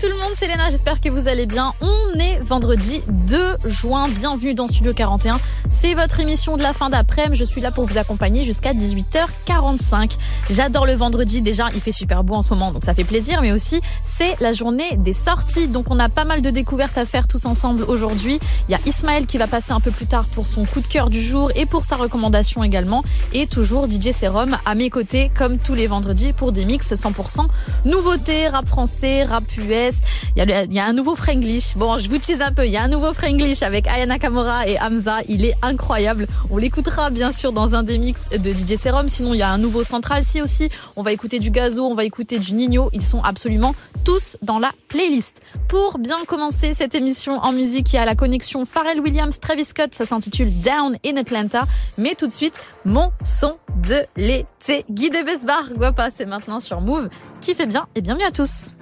tout le monde, c'est Léna, j'espère que vous allez bien. On est vendredi 2 juin, bienvenue dans Studio 41. C'est votre émission de la fin d'après-midi, je suis là pour vous accompagner jusqu'à 18h45. J'adore le vendredi, déjà il fait super beau en ce moment, donc ça fait plaisir, mais aussi c'est la journée des sorties, donc on a pas mal de découvertes à faire tous ensemble aujourd'hui. Il y a Ismaël qui va passer un peu plus tard pour son coup de cœur du jour et pour sa recommandation également, et toujours DJ Serum à mes côtés comme tous les vendredis pour des mix 100% nouveautés, rap français, rap Il y, a, un nouveau Franglish. Bon, je vous tease un peu. Il y a un nouveau Franglish avec Ayana Kamora et Hamza. Il est incroyable. On l'écoutera bien sûr dans un des mix de DJ Serum. Sinon, il y a un nouveau Central C aussi. On va écouter du Gazo, on va écouter du Nino. Ils sont absolument tous dans la playlist. Pour bien commencer cette émission en musique, il y a la connexion Pharrell Williams, Travis Scott. Ça s'intitule Down in Atlanta. Mais tout de suite, mon son de l'été. Guy de Besbar, Guapa, c'est maintenant sur Move. Qui fait bien et bienvenue à tous.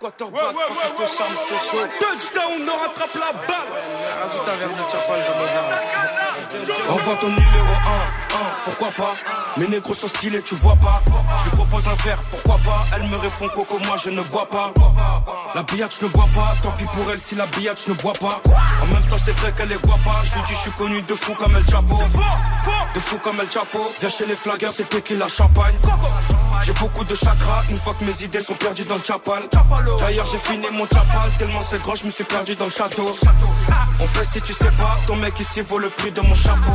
Quarterback, charme, c'est chaud. Touchdown, on rattrape la balle. Rajoute un verre de je me. Envoie ton numéro 1, 1, pourquoi pas Mes négros sont stylés, tu vois pas. Je lui propose un verre, pourquoi pas Elle me répond Coco, moi je ne bois pas. La billette, je ne bois pas. Tant pis pour elle si la billette, je ne bois pas. En même temps, c'est vrai qu'elle est boit pas Je lui dis, je suis connu de fou comme El Chapo. De fou comme El Chapo. Viens chez les flaggers, c'est la champagne j'ai beaucoup de chakras une fois que mes idées sont perdues dans le chapal. D'ailleurs, j'ai fini mon chapal tellement c'est grand, je me suis perdu dans le château. On pèse si tu sais pas, ton mec ici vaut le prix de mon chapeau.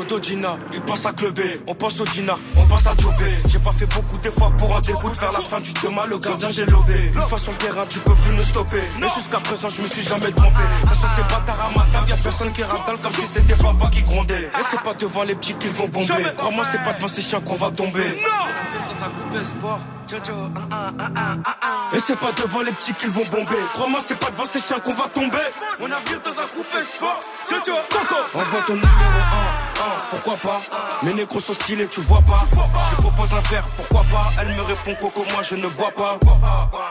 Kodo Gina, il pense à clubber, on pense au Gina, on pense à Jobé. J'ai pas fait beaucoup d'efforts pour en dégoût, vers la fin du chemin, le gardien j'ai lobé. Une fois sur le terrain, tu peux plus nous stopper. Mais jusqu'à présent, je me suis jamais trompé. Ça sont ces bâtards à ma table, y'a personne qui ratale comme si c'était papa qui grondait. Et c'est pas devant les petits qu'ils vont bomber. Crois-moi, c'est pas devant ces chiens qu'on va tomber. Dans un coupé sport. Et c'est pas devant les petits qu'ils vont bomber. Crois-moi, c'est pas devant ces chiens qu'on va tomber. On a vu dans un coupé sport. Envoie ton numéro 1, 1, pourquoi pas? Mes négros sont stylés, tu vois pas. Je propose un verre, pourquoi pas? Elle me répond Coco, moi je ne bois pas.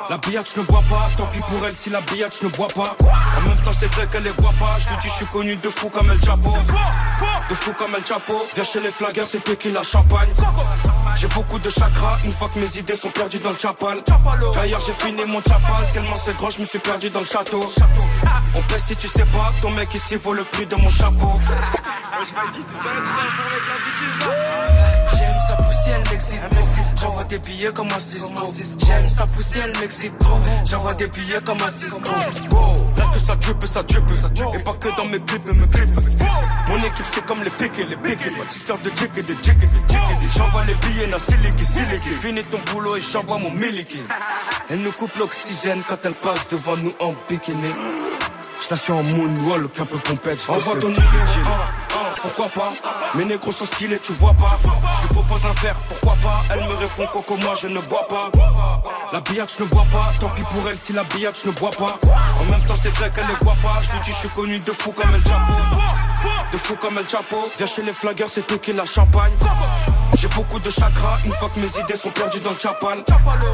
La billette, je ne bois pas Tant pis pour elle si la billette, je ne bois pas. En même temps, c'est vrai qu'elle est boit pas. Je lui dis, je suis connu de fou comme El Chapo. De fou comme El Chapo. Viens chez les flaggers, c'est qui la champagne j'ai beaucoup de chakras une fois que mes idées sont perdues dans le chapal. D'ailleurs, j'ai fini mon chapal tellement c'est grand, je me suis perdu dans le château. On pèse si tu sais pas, ton mec ici vaut le prix de mon chapeau. J'aime sa poussière, elle m'excite. J'envoie des billets comme un Cisco. J'aime sa poussière, elle m'excite. J'envoie des billets comme un Cisco. Là que ça drippe, ça drippe. Et pas que dans mes clips, mais mes clips. C'est comme les piquets, les piquets. Pas de de jick et de jick et de- J'envoie les billets, na siliki, siliki. Finis ton boulot et j'envoie mon miliki. Elle nous coupe l'oxygène quand elle passe devant nous en bikini. Je la suis en moonwalk, un peu pompette. Envoie ton 1, pourquoi pas? Mes négros sont stylés, tu vois pas. Je lui propose un verre, pourquoi pas? Elle me répond Coco, moi je ne bois pas. La billette, je ne bois pas. Tant pis pour elle si la billette, je ne bois pas. En même temps, c'est vrai qu'elle est boit pas. Je lui dis, je suis connu de fou comme El Chapo De fou comme El Chapo Viens chez les flaggers, c'est qui la champagne j'ai beaucoup de chakras une fois que mes idées sont perdues dans le chapal.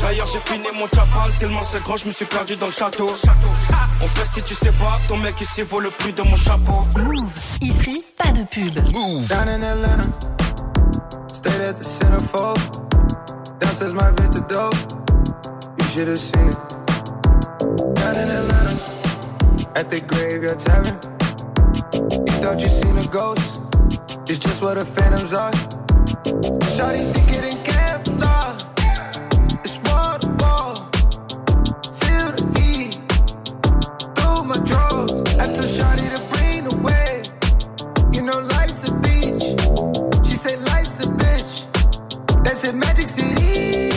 D'ailleurs, j'ai fini mon chapal tellement c'est grand, je me suis perdu dans le château. On pèse si tu sais pas, ton mec ici vaut le prix de mon chapeau. Move. Ici, pas de pub. Down in Atlanta, stayed at the centerfold. Downstairs my vintage dope, you should have seen it. Down in Atlanta, at the graveyard tavern. You thought you seen a ghost, it's just what the phantoms are. Shawty think it in Kevlar, it's wall to wall. Feel the heat through my drawers. I told Shawty to bring the wave. You know life's a beach. She say life's a bitch. That's in Magic City.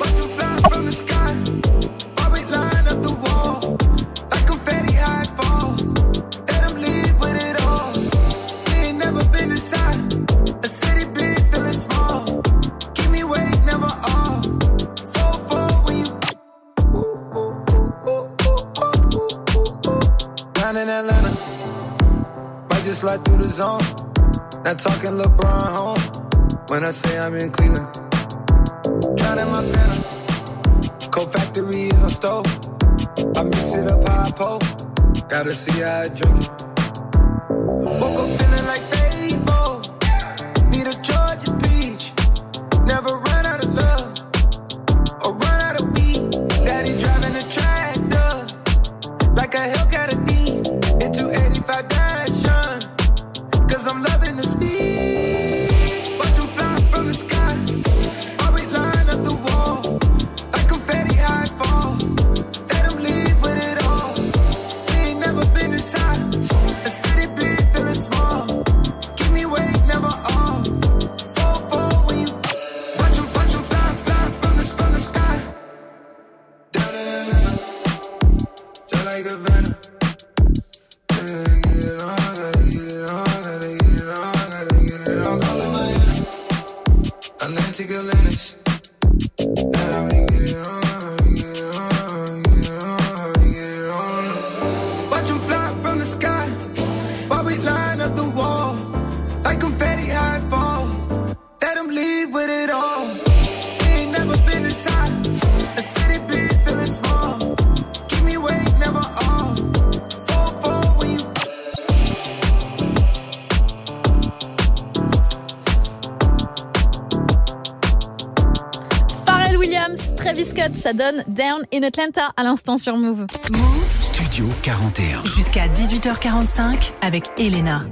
Watch 'em fly from the sky. In Atlanta. Might just slide through the zone. Not talking LeBron home. When I say I'm in Cleveland. down in my phantom. Cold factory is my stove. I mix it up how I. Gotta see how I drink it. Cause I'm loving the speed. Travis Scott, ça donne Down in Atlanta à l'instant sur Move. Studio 41. Jusqu'à 18h45 avec Elena.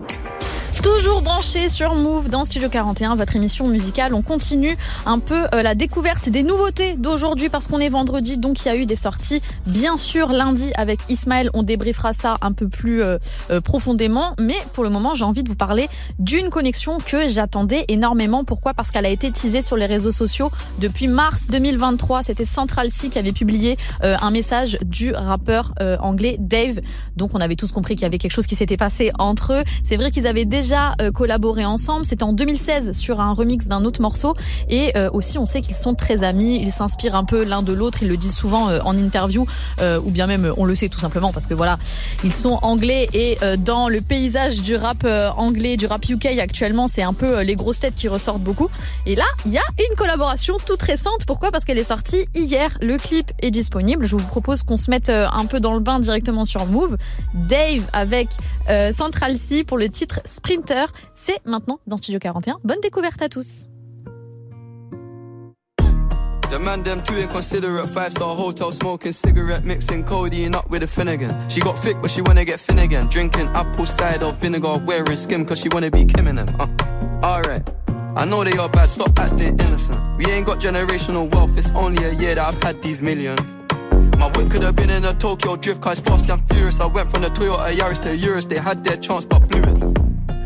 Toujours branché sur Move dans Studio 41, votre émission musicale. On continue un peu euh, la découverte des nouveautés d'aujourd'hui parce qu'on est vendredi, donc il y a eu des sorties. Bien sûr, lundi avec Ismaël, on débriefera ça un peu plus euh, euh, profondément. Mais pour le moment, j'ai envie de vous parler d'une connexion que j'attendais énormément. Pourquoi? Parce qu'elle a été teasée sur les réseaux sociaux depuis mars 2023. C'était Central C qui avait publié un message du rappeur anglais Dave. Donc on avait tous compris qu'il y avait quelque chose qui s'était passé entre eux. C'est vrai qu'ils avaient déjà euh, collaboré ensemble. C'était en 2016 sur un remix d'un autre morceau. Et euh, aussi, on sait qu'ils sont très amis. Ils s'inspirent un peu l'un de l'autre. Ils le disent souvent euh, en interview, ou bien même on le sait tout simplement parce que voilà, ils sont anglais et dans le paysage du rap anglais, du rap UK actuellement, c'est un peu les grosses têtes qui ressortent beaucoup. Et là, il y a une collaboration toute récente. Pourquoi? Parce qu'elle est sortie hier. Le clip est disponible. Je vous propose qu'on se mette un peu dans le bain directement sur Move. Dave avec Central C pour le titre C'est maintenant dans Studio 41. Bonne découverte à tous. The man them too inconsiderate. Five star hotel smoking cigarette, mixing codeine up with a Finnegan. She got thick, but she wanna get again. Drinking apple cider vinegar, wearing skim, cause she wanna be Kim in them. Uh, alright. I know they are bad, stop acting innocent. We ain't got generational wealth, it's only a year that I've had these millions. My whip could have been in a Tokyo drift car, it's fast and furious. I went from the Toyota Yaris to Urus, they had their chance but blew it.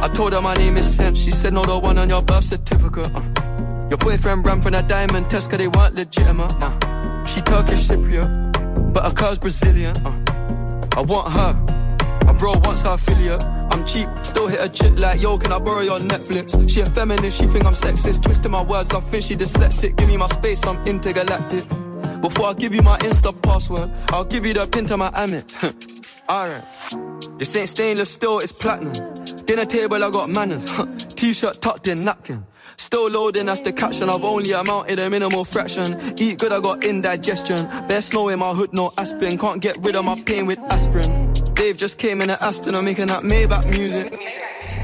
I told her my name is Sen. She said, No, the one on your birth certificate. Uh. Your boyfriend ran from that diamond test cause they weren't legitimate. Uh. She Turkish Cypriot, but her car's Brazilian. Uh. I want her. My bro wants her affiliate. I'm cheap, still hit a chick like, yo, can I borrow your Netflix? She a feminist, she think I'm sexist. Twisting my words, I think she dyslexic. Give me my space, I'm intergalactic. Before I give you my Insta password, I'll give you the pin to my Amit. Alright. This ain't stainless steel, it's platinum. Dinner table, I got manners. T-shirt tucked in, napkin. Still loading, that's the caption. I've only amounted a minimal fraction. Eat good, I got indigestion. Bare snow in my hood, no aspirin. Can't get rid of my pain with aspirin. Dave just came in an Aston, I'm making that Maybach music.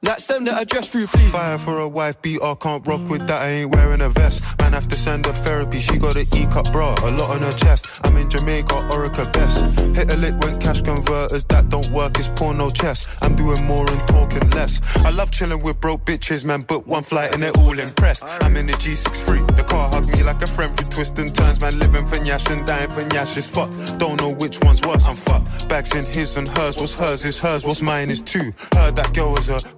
Like send the address through, please. Fire for a wife beater, can't rock with that. I ain't wearing a vest. Man, have to send her therapy. She got an E cup bra, a lot on her chest. I'm in Jamaica, Orica best. Hit a lick when cash converters that don't work. It's porno chess. I'm doing more and talking less. I love chilling with broke bitches, man. Book one flight and they're all impressed. I'm in the G63. The car hug me like a friend through twists and turns. Man, living for Nyash and dying for Nyash is fuck. Don't know which one's worse. I'm fucked. Bags in his and hers. What's hers is hers. What's mine is two. Heard that girl was a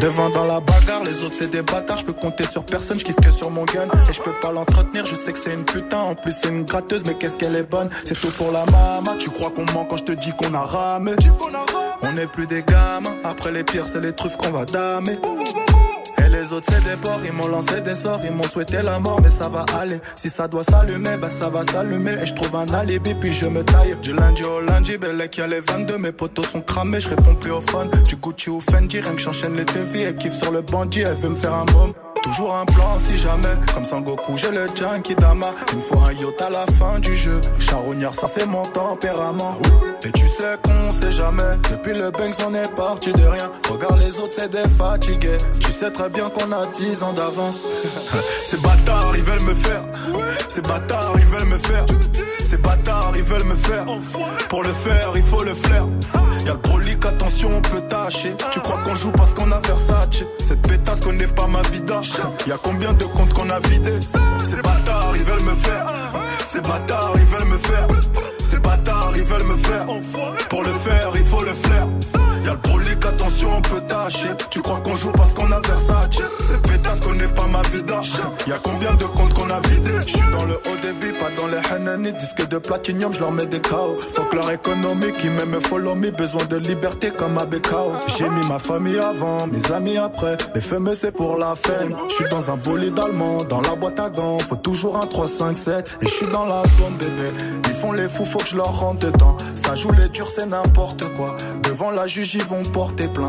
Devant dans la bagarre, les autres c'est des bâtards, je peux compter sur personne, je kiffe que sur mon gun. Et je peux pas l'entretenir, je sais que c'est une putain, en plus c'est une gratteuse, mais qu'est-ce qu'elle est bonne? C'est tout pour la mama, tu crois qu'on ment quand je te dis qu'on a ramé? On est plus des gamins, après les pires c'est les truffes qu'on va damer les autres c'est des porcs, ils m'ont lancé des sorts, ils m'ont souhaité la mort, mais ça va aller. Si ça doit s'allumer, bah ça va s'allumer. Et je trouve un alibi, puis je me taille. Du lundi au lundi, Bellec y'a les 22, mes potos sont cramés, je réponds plus au phone. Du Gucci ou Fendi, rien que j'enchaîne les devis, et kiffe sur le bandit, elle veut me faire un môme. Toujours un plan si jamais, comme Sangoku, j'ai le Junkie Dama. Il me faut un yacht à la fin du jeu. Charognard, ça c'est mon tempérament. Et tu sais qu'on sait jamais. Depuis le Banks, on est parti de rien. Regarde les autres, c'est des fatigués. Tu sais très bien qu'on a 10 ans d'avance. Ces bâtards, ils veulent me faire. Ces bâtards, ils veulent me faire. Ces bâtards, ils veulent me faire. Pour le faire, il faut le flair. Y'a le prolique, attention, on peut tâcher. Tu crois qu'on joue parce qu'on a Versace? Cette pétasse connaît pas ma vida. Y'a combien de comptes qu'on a vidés? Ces bâtards, ils veulent me faire. Ces bâtards, ils veulent me faire. Ces bâtards, ils veulent me faire. Pour le faire, il faut le flair. Y'a le prolique, attention, on peut tâcher. Tu crois qu'on joue parce qu'on a Versace? Cette pétasse connaît pas ma vida. Y'a combien de comptes qu'on a vidés? J'suis dans le haut débit, pas dans les Hanani. Disque de platinium, je leur mets des chaos. Fuck leur économie qui m'aime follow me. Besoin de liberté comme à Bekao. J'ai mis ma famille avant, mes amis après. Les fameux, c'est pour la fame. Je suis dans un bolide allemand, dans la boîte à gants. Faut toujours un 3, 5, 7. Et je suis dans la zone, bébé. Ils font les fous, faut que je leur rentre dedans. Ça joue les durs, c'est n'importe quoi. Devant la juge, ils vont porter plainte.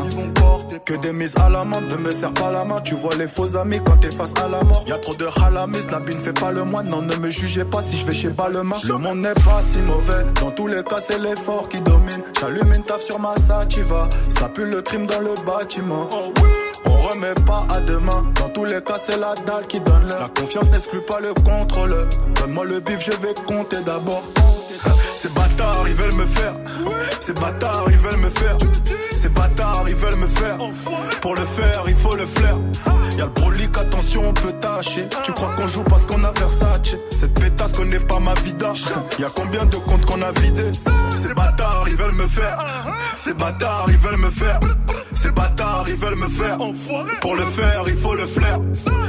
Que des mises à la main. Ne me serre pas la main. Tu vois les faux amis quand t'es face à la mort. Y a trop de halamis, la bine fait pas le moine. Non, ne me jugez pas si je vais chez Balmain. Le monde n'est pas si mauvais. Dans tous les cas, c'est l'effort qui domine. J'allume une taf sur ma sativa. Ça pue le crime dans le bâtiment. On remet pas à demain. Dans tous les cas, c'est la dalle qui donne l'heure. La confiance n'exclut pas le contrôle. Donne-moi le bif, je vais compter d'abord. Ces bâtards, ils veulent me faire. Ces bâtards, ils veulent me faire. Ces bâtards, ils veulent me faire. Pour le faire, il faut le flair. Y'a le brolique, attention, on peut tâcher. Tu crois qu'on joue parce qu'on a Versace? Cette pétasse connaît pas ma vida. Y'a combien de comptes qu'on a vidés? Ces bâtards, ils veulent me faire. Ces bâtards, ils veulent me faire. Ces bâtards, ils veulent me faire. Pour le faire, il faut le flair.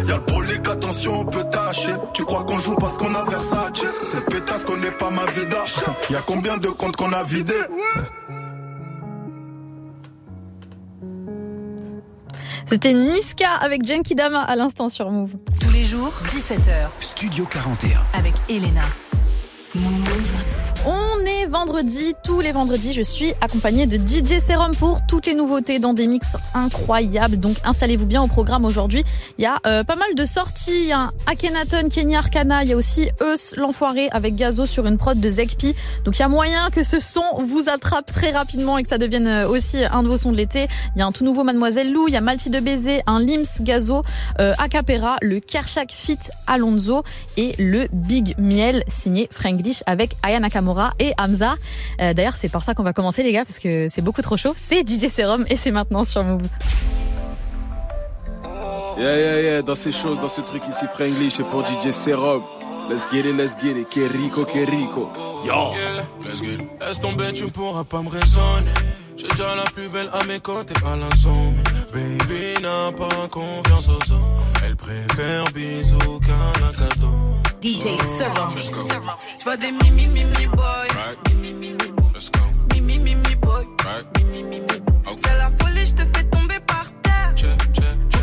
Y'a le brolique, attention, on peut tâcher. Tu crois qu'on joue parce qu'on a Versace? Cette pétasse connaît pas ma vida. Y'a combien de comptes qu'on a vidés? C'était Niska avec Genki Dama à l'instant sur Move. Tous les jours, 17h. Studio 41. Avec Elena. On vendredi, tous les vendredis, je suis accompagnée de DJ Serum pour toutes les nouveautés dans des mix incroyables. Donc installez-vous bien au programme aujourd'hui. Il y a euh, pas mal de sorties. Il y a Akhenaton, Kenya Arcana. Il y a aussi Eus, l'enfoiré avec Gazo sur une prod de Zekpi. Donc il y a moyen que ce son vous attrape très rapidement et que ça devienne euh, aussi un de vos sons de l'été. Il y a un tout nouveau Mademoiselle Lou. Il y a Malti de Baiser, un Lims Gazo, euh, Acapera, le Kershak Fit Alonso et le Big Miel signé Franglish avec Aya Nakamura et Hamza. Euh, D'ailleurs, c'est par ça qu'on va commencer, les gars, parce que c'est beaucoup trop chaud. C'est DJ Serum et c'est maintenant sur Move. Yeah, yeah, yeah, dans ces choses, dans ce truc ici, Franglish, c'est pour DJ Serum. Let's get it, let's get it, que rico, que rico. Yo! Yeah, let's get it. Laisse tomber, tu pourras pas me raisonner. J'ai déjà la plus belle à mes côtés, à zone. Baby n'a pas confiance aux hommes. Elle préfère bisous qu'un cadeau. DJ Serum. Je vois des mimi mimi boy. Mimi mimi go. Mimi mimi boy. Mimi mimi okay. C'est la folie, je te fais tomber par terre. Check.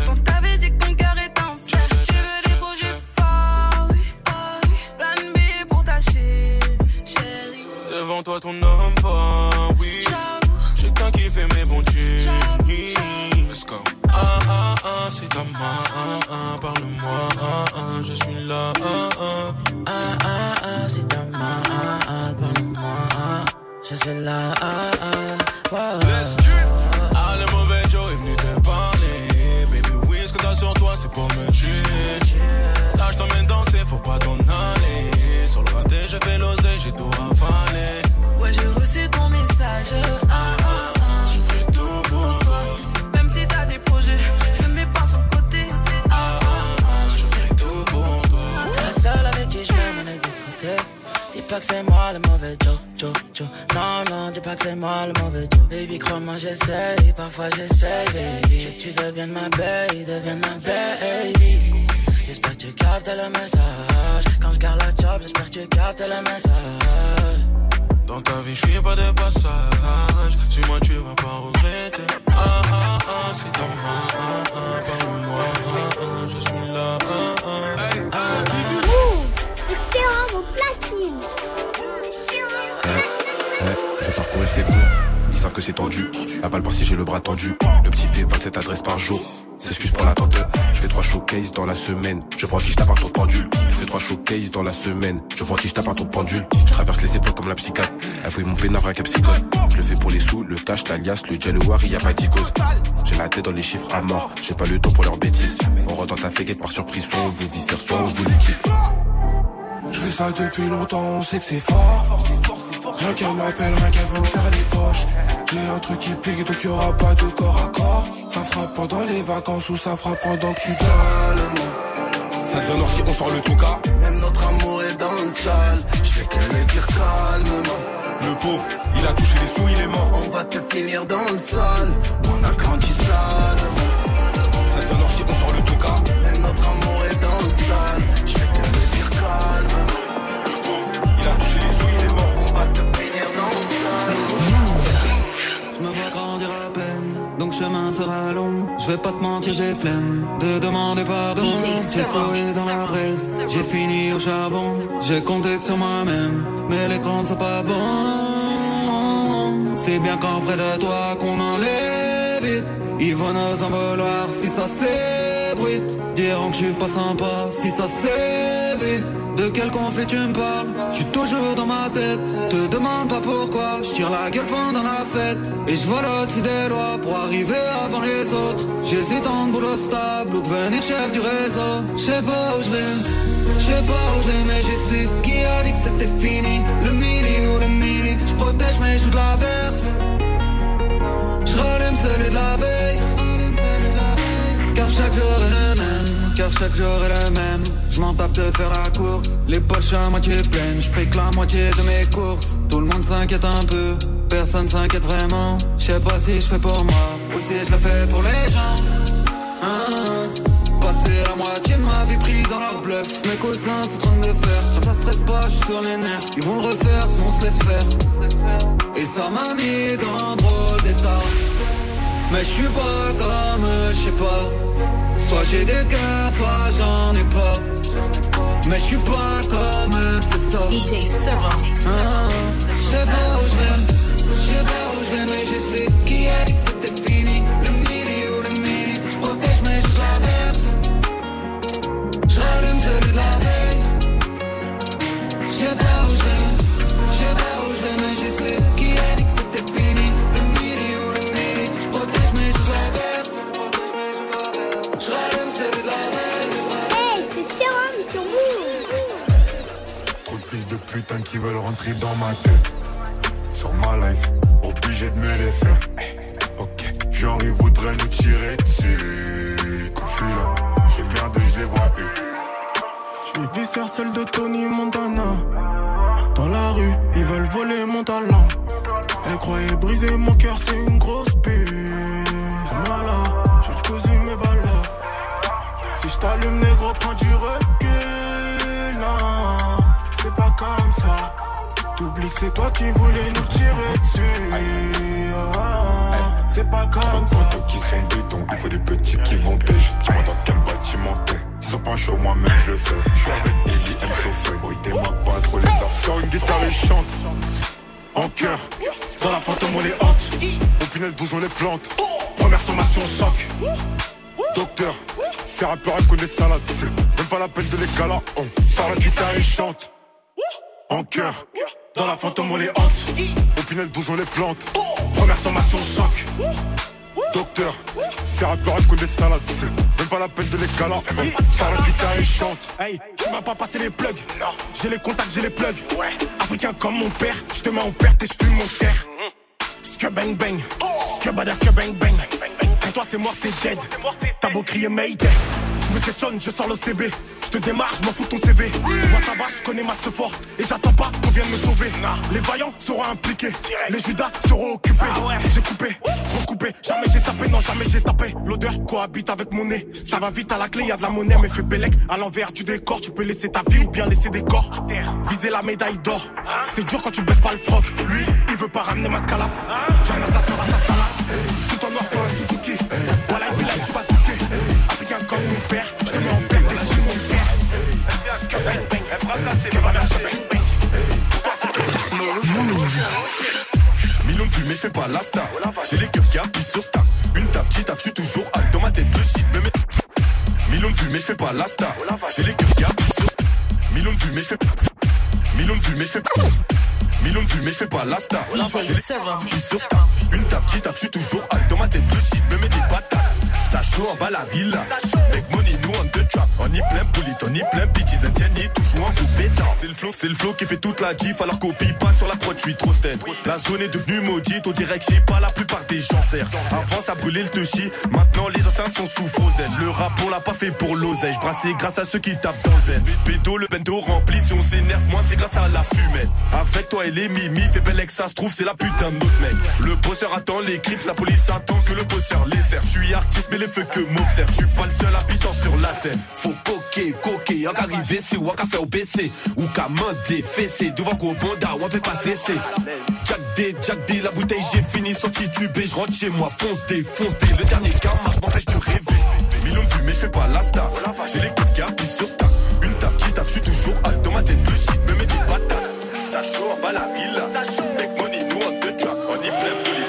Pourtant t'avais dit que ton cœur est en fer. Tu veux des projets forts, oui, oui. Plan B pour ta chérie. chérie. Devant toi, ton homme fort, c'est ta main. Parle-moi. Je suis là. Ah ah. C'est ta main, parle-moi, je suis là, ah ah. Ah, le mauvais Joe est venu te parler. Baby, oui, ce que t'as sur toi, c'est pour me tuer. Là, je t'emmène danser, faut pas t'en aller. Sur le raté, je fais l'oseille, j'ai tout avalé. Moi le mauvais Joe. Baby, crois-moi, j'essaye, parfois j'essaye, baby. Je veux que tu deviennes ma baby, deviennes ma baby. J'espère que tu captes le message. Quand je garde la job, j'espère que tu captes le message. Dans ta vie, je suis pas de passage. Suis-moi, tu vas pas regretter. Ah ah ah, c'est ta main. Ah ah, parle-moi. Ah ah, je suis là. Ah ah. Hey, ah, ah. C'est au platine. Je faire courir ses coups. Ils savent que c'est tendu. La balle par-ci, j'ai le bras tendu. Le petit fait 27 adresses par jour. S'excuse pour l'attente. Je fais trois showcases dans la semaine. Je vois qui je tape un tour de pendule. Je fais trois showcases dans la semaine. Je vois qui je tape un tour de pendule. Je traverse les époques comme la psychiatre. Elle fouille mon pénard un capsicole. Je le fais pour les sous, le cash, l'alias, le war, y a pas d'icose. J'ai la tête dans les chiffres à mort. J'ai pas le temps pour leurs bêtises. On rentre dans ta féguette par surprise. Soit on vous viscère, soit on vous liquide. Je fais ça depuis longtemps, on sait que c'est fort. Rien qu'elle m'appelle, rien qu'elle veut me faire les poches. J'ai un truc qui pique, donc y'aura pas de corps à corps. Ça frappe pendant les vacances ou ça frappe pendant que tu dors. Ça devient noir si on sort le tout cas. Même notre amour est dans le sale. Je fais que le dire calmement. Le pauvre, il a touché les sous, il est mort. On va te finir dans le sale. On a grandi sale. Ça devient noir si on sort le tout cas. Donc chemin sera long. Je vais pas te mentir, j'ai flemme de demander pardon. J'ai couru dans la presse, j'ai fini au charbon. J'ai compté que sur moi-même, mais les comptes sont pas bons. C'est bien qu'en près de toi qu'on enlève vite. Ils vont nous en vouloir si ça s'ébruite. Diront que je suis pas sympa si ça s'évite. De quel conflit tu me parles? Je suis toujours dans ma tête. Te demande pas pourquoi. Je tire la gueule pendant la fête. Et je au-dessus des lois pour arriver avant les autres. J'hésite entre boulot stable ou devenir chef du réseau. Je sais pas où je vais. Je sais pas où je vais, mais j'y suis. Qui a dit que c'était fini Le mili ou le mili Je protège mes joues de l'averse. Je celui de la veille. Car chaque jour est le même, car chaque jour est le même. Je m'en tape de faire la course, les poches à moitié pleines. Je que la moitié de mes courses. Tout le monde s'inquiète un peu, personne s'inquiète vraiment. Je sais pas si je fais pour moi, ou si je le fais pour les gens. Hein, Passer la moitié de ma vie pris dans leur bluff. Mes cousins sont en train de faire. Ça stresse pas, je suis sur les nerfs. Ils vont le refaire si on se laisse faire. Et ça m'a mis dans un drôle d'état. Mais je suis pas comme, je sais pas. Soit j'ai des cœurs, soit j'en ai pas. Mais je suis pas comme, c'est ça. DJ. Ah, Je sais pas où je vais, je sais pas où je vais, mais je sais qui a les plante. Première sommation choc. Docteur, ces rappeurs ils connaissent ça là C'est même pas la peine de les galas. On sort la guitare et chante. En cœur, dans la fantôme on les hante. Au punaise bouge on les plante. Première sommation choc. Docteur, ces rappeurs ils connaissent ça là C'est même pas la peine de les galas. On sort la guitare et chante. Hey, tu m'as pas passé les plugs. J'ai les contacts, j'ai les plugs. Africain comme mon père, je te mets en perte et je fume mon terre. Ske bang bang, ske bada ske bang bang. Toi c'est mort, c'est dead. T'as beau crier Mayday. Je me questionne, je sors le CB. Je te démarre, je m'en fous de ton CV. Moi ça va, je connais ma fort et j'attends pas qu'on vienne me sauver. Les vaillants seront impliqués, les judas seront occupés. J'ai coupé, recoupé, jamais j'ai tapé, non jamais j'ai tapé. L'odeur cohabite avec mon nez. Ça va vite à la clé, y a de la monnaie, mais fais bellec à l'envers du décor. Tu peux laisser ta vie ou bien laisser des corps. Viser la médaille d'or. C'est dur quand tu baisses pas le froc. Lui, il veut pas ramener ma scalade. Jana, ça sera sa salade. Sous ton noir sur un Suzuki. Millions de vues, mais je fais pas la star. C'est les keufs qui appuient sur star. Une taf qui taf, je suis toujours hal dans ma tête, le shit me met. Millions de vues, mais je fais pas la star. C'est les keufs qui appuient sur star. Millions de vues, mais je fais. Millions de vues, mais je fais. Millions de vues, mais je fais pas la star. Appuient sur star. Une taf qui taf, je suis toujours hal dans ma tête, le shit me met des patates. Ça chaud en bas la villa. On the On y plein bullet, on y plein bitches. And tiens, toujours en coup pétant. C'est le flow, c'est le flow qui fait toute la diff. Alors copie pas sur la prod, je suis trop stand. La zone est devenue maudite, dirait que j'ai pas la plupart des gens serrent. Avant ça brûlait le touchy, maintenant les anciens sont sous frozen. Le rap on l'a pas fait pour l'oseille, brassé grâce à ceux qui tapent dans le zen. Pédo, le bendo rempli, si on s'énerve, moi c'est grâce à la fumette. Avec toi et les mimi, fait belle que ça se trouve, c'est la putain de notre mec. Le bosseur attend les clips, sa police attend que le bosseur les serve. Je suis artiste, mais les feux que m'observe, je suis pas le seul habitant sur la scène. Faut coquer, coquer, en arriver, c'est ou qu'à faire au PC, ou qu'à mander, fessé, devant qu'au bonda, ou on peut pas stresser. Jack D, Jack D, la bouteille j'ai fini, sorti du B, je rentre chez moi, fonce D, fonce D, le dernier karma m'empêche de rêver. Millions de vues, mais je fais pas la star. C'est les keufs qui appuient sur star. Une taf qui taf, je suis toujours hal dans ma tête, le shit me met des patates. Ça chaud en bas la villa. Make money, nous on trap, on y plein plein.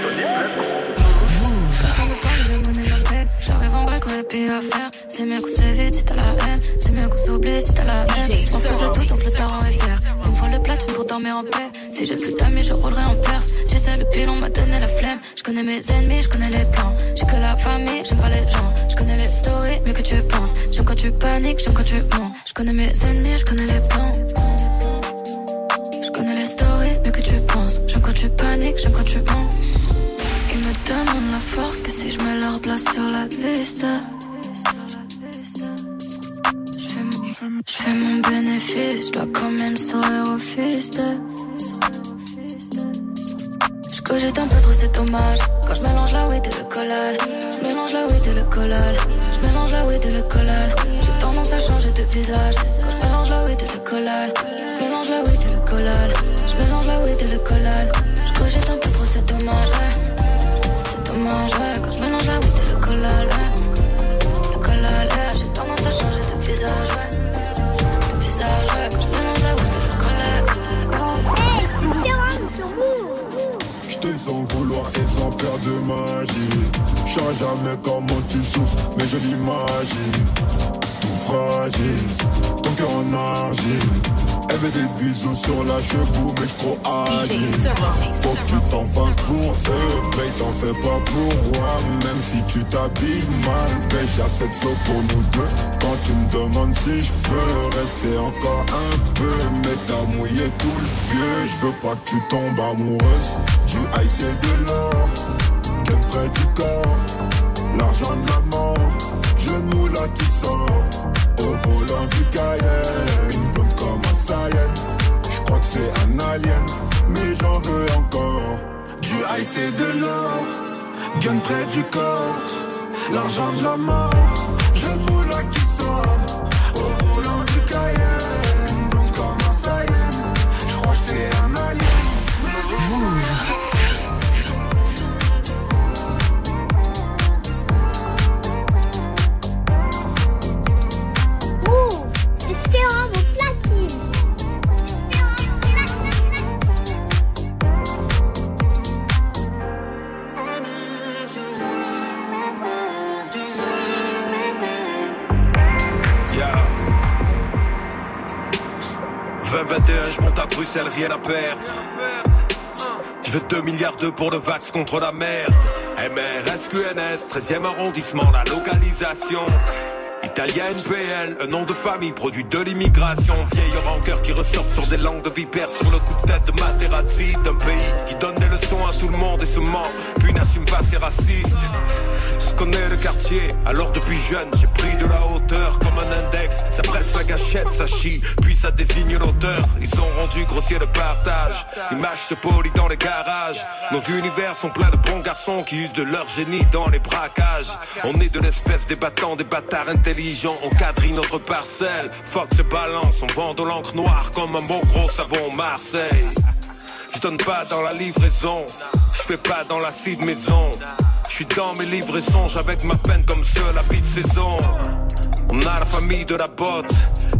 Quand on à faire. C'est mieux qu'on s'évite si t'as la haine. C'est mieux qu'on s'oublie si t'as la haine. On fait de tout, donc le tarant est fier. Une fois le platine pour dormir en paix. Si j'ai plus d'amis, je roulerai en perse. J'essaie le pilon, m'a donné la flemme. Je connais mes ennemis, je connais les plans. J'ai que la famille, j'aime pas les gens. Je connais les stories, mieux que tu penses. J'aime quand tu paniques, j'aime quand tu mens. Je connais mes ennemis, je connais les plans. Je connais les stories, mieux que tu penses. J'aime quand tu paniques, j'aime quand tu mens. Ils me demandent la force que si je mets leur place sur la liste. Je mon bénéfice, je dois quand même sourire au fist. Je un peu trop, c'est dommage. Quand je mélange la weed et le collal, je mélange la weed et le collal, je mélange la weed et le collal. J'ai tendance à changer de visage. Quand je mélange la weed et le collal, je mélange la weed et le collal, je mélange la weed et le collal. Je cogite un peu trop, c'est dommage. C'est dommage, quand je mélange la weed et le collal. Sans faire de magie. Je jamais comment tu souffres, mais je l'imagine. Tout fragile, ton cœur en argile. Elle des bisous sur la cheveux, mais je trop agile. Faut que tu t'en fasses pour eux, mais t'en fais pas pour moi. Même si tu t'habilles mal, ben j'ai assez de pour nous deux. Quand tu me demandes si je peux rester encore un peu, mais t'as mouillé tout le vieux. Je veux pas que tu tombes amoureuse du et de l'or. Qu'elle près du corps, l'argent de la mort. Je moula qui sort au volant du Cayenne je crois que c'est un alien, mais j'en veux encore. Du ice et de l'or, gun près du corps, l'argent de la mort, je moula qui sort, au volant du Cayenne, comme un je que c'est Bruxelles, rien à perdre. Je veux 2 milliards d'euros pour le vax contre la merde. MRS, QNS, 13e arrondissement, la localisation. Italien NPL, un nom de famille, produit de l'immigration. Vieille rancœur qui ressortent sur des langues de vipère, sur le coup de tête de Materazzi, d'un pays qui donne des leçons à tout le monde et se ment, puis n'assume pas ses racistes. Je connais le quartier, alors depuis jeune, j'ai pris de la comme un index. Ça presse la gâchette, ça chie, puis ça désigne l'auteur. Ils ont rendu grossier le partage. L'image se polie dans les garages. Nos univers sont pleins de bons garçons qui usent de leur génie dans les braquages. On est de l'espèce des battants, des bâtards intelligents. On quadrille notre parcelle. Fox se balance, on vend de l'encre noire comme un bon gros savon Marseille. Je donne pas dans la livraison, je fais pas dans la de maison. Je suis dans mes livraisons, avec ma peine comme seul vie de saison. On a la famille de la botte,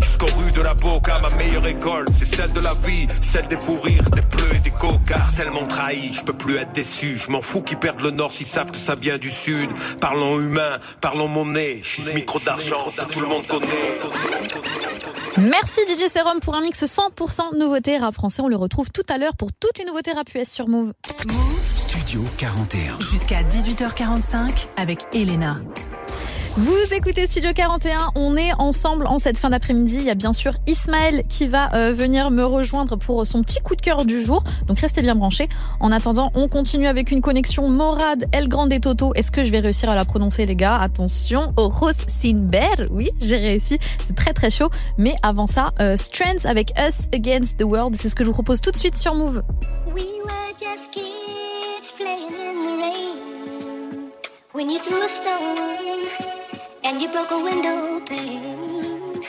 jusqu'aux rues de la boca. Ma meilleure école, c'est celle de la vie, celle des fous rires, des bleus et des cocards. Tellement trahi, je peux plus être déçu. Je m'en fous qu'ils perdent le nord s'ils savent que ça vient du sud. Parlons humain, parlons monnaie. Je suis micro d'argent, tout le monde connaît. Merci DJ Serum pour un mix 100% nouveauté rap français. On le retrouve tout à l'heure pour toutes les nouveautés rap US sur Move. Move Studio 41. Jusqu'à 18h45 avec Elena. Vous écoutez Studio 41, on est ensemble en cette fin d'après-midi. Il y a bien sûr Ismaël qui va euh, venir me rejoindre pour son petit coup de cœur du jour. Donc restez bien branchés. En attendant, on continue avec une connexion Morad El Grande Toto. Est-ce que je vais réussir à la prononcer les gars? Attention, Oros Sinber. Oui, j'ai réussi. C'est très très chaud. Mais avant ça, euh, Strands avec Us Against the World. C'est ce que je vous propose tout de suite sur Move. We were just kids playing in the rain. When you threw a stone and you broke a window pane.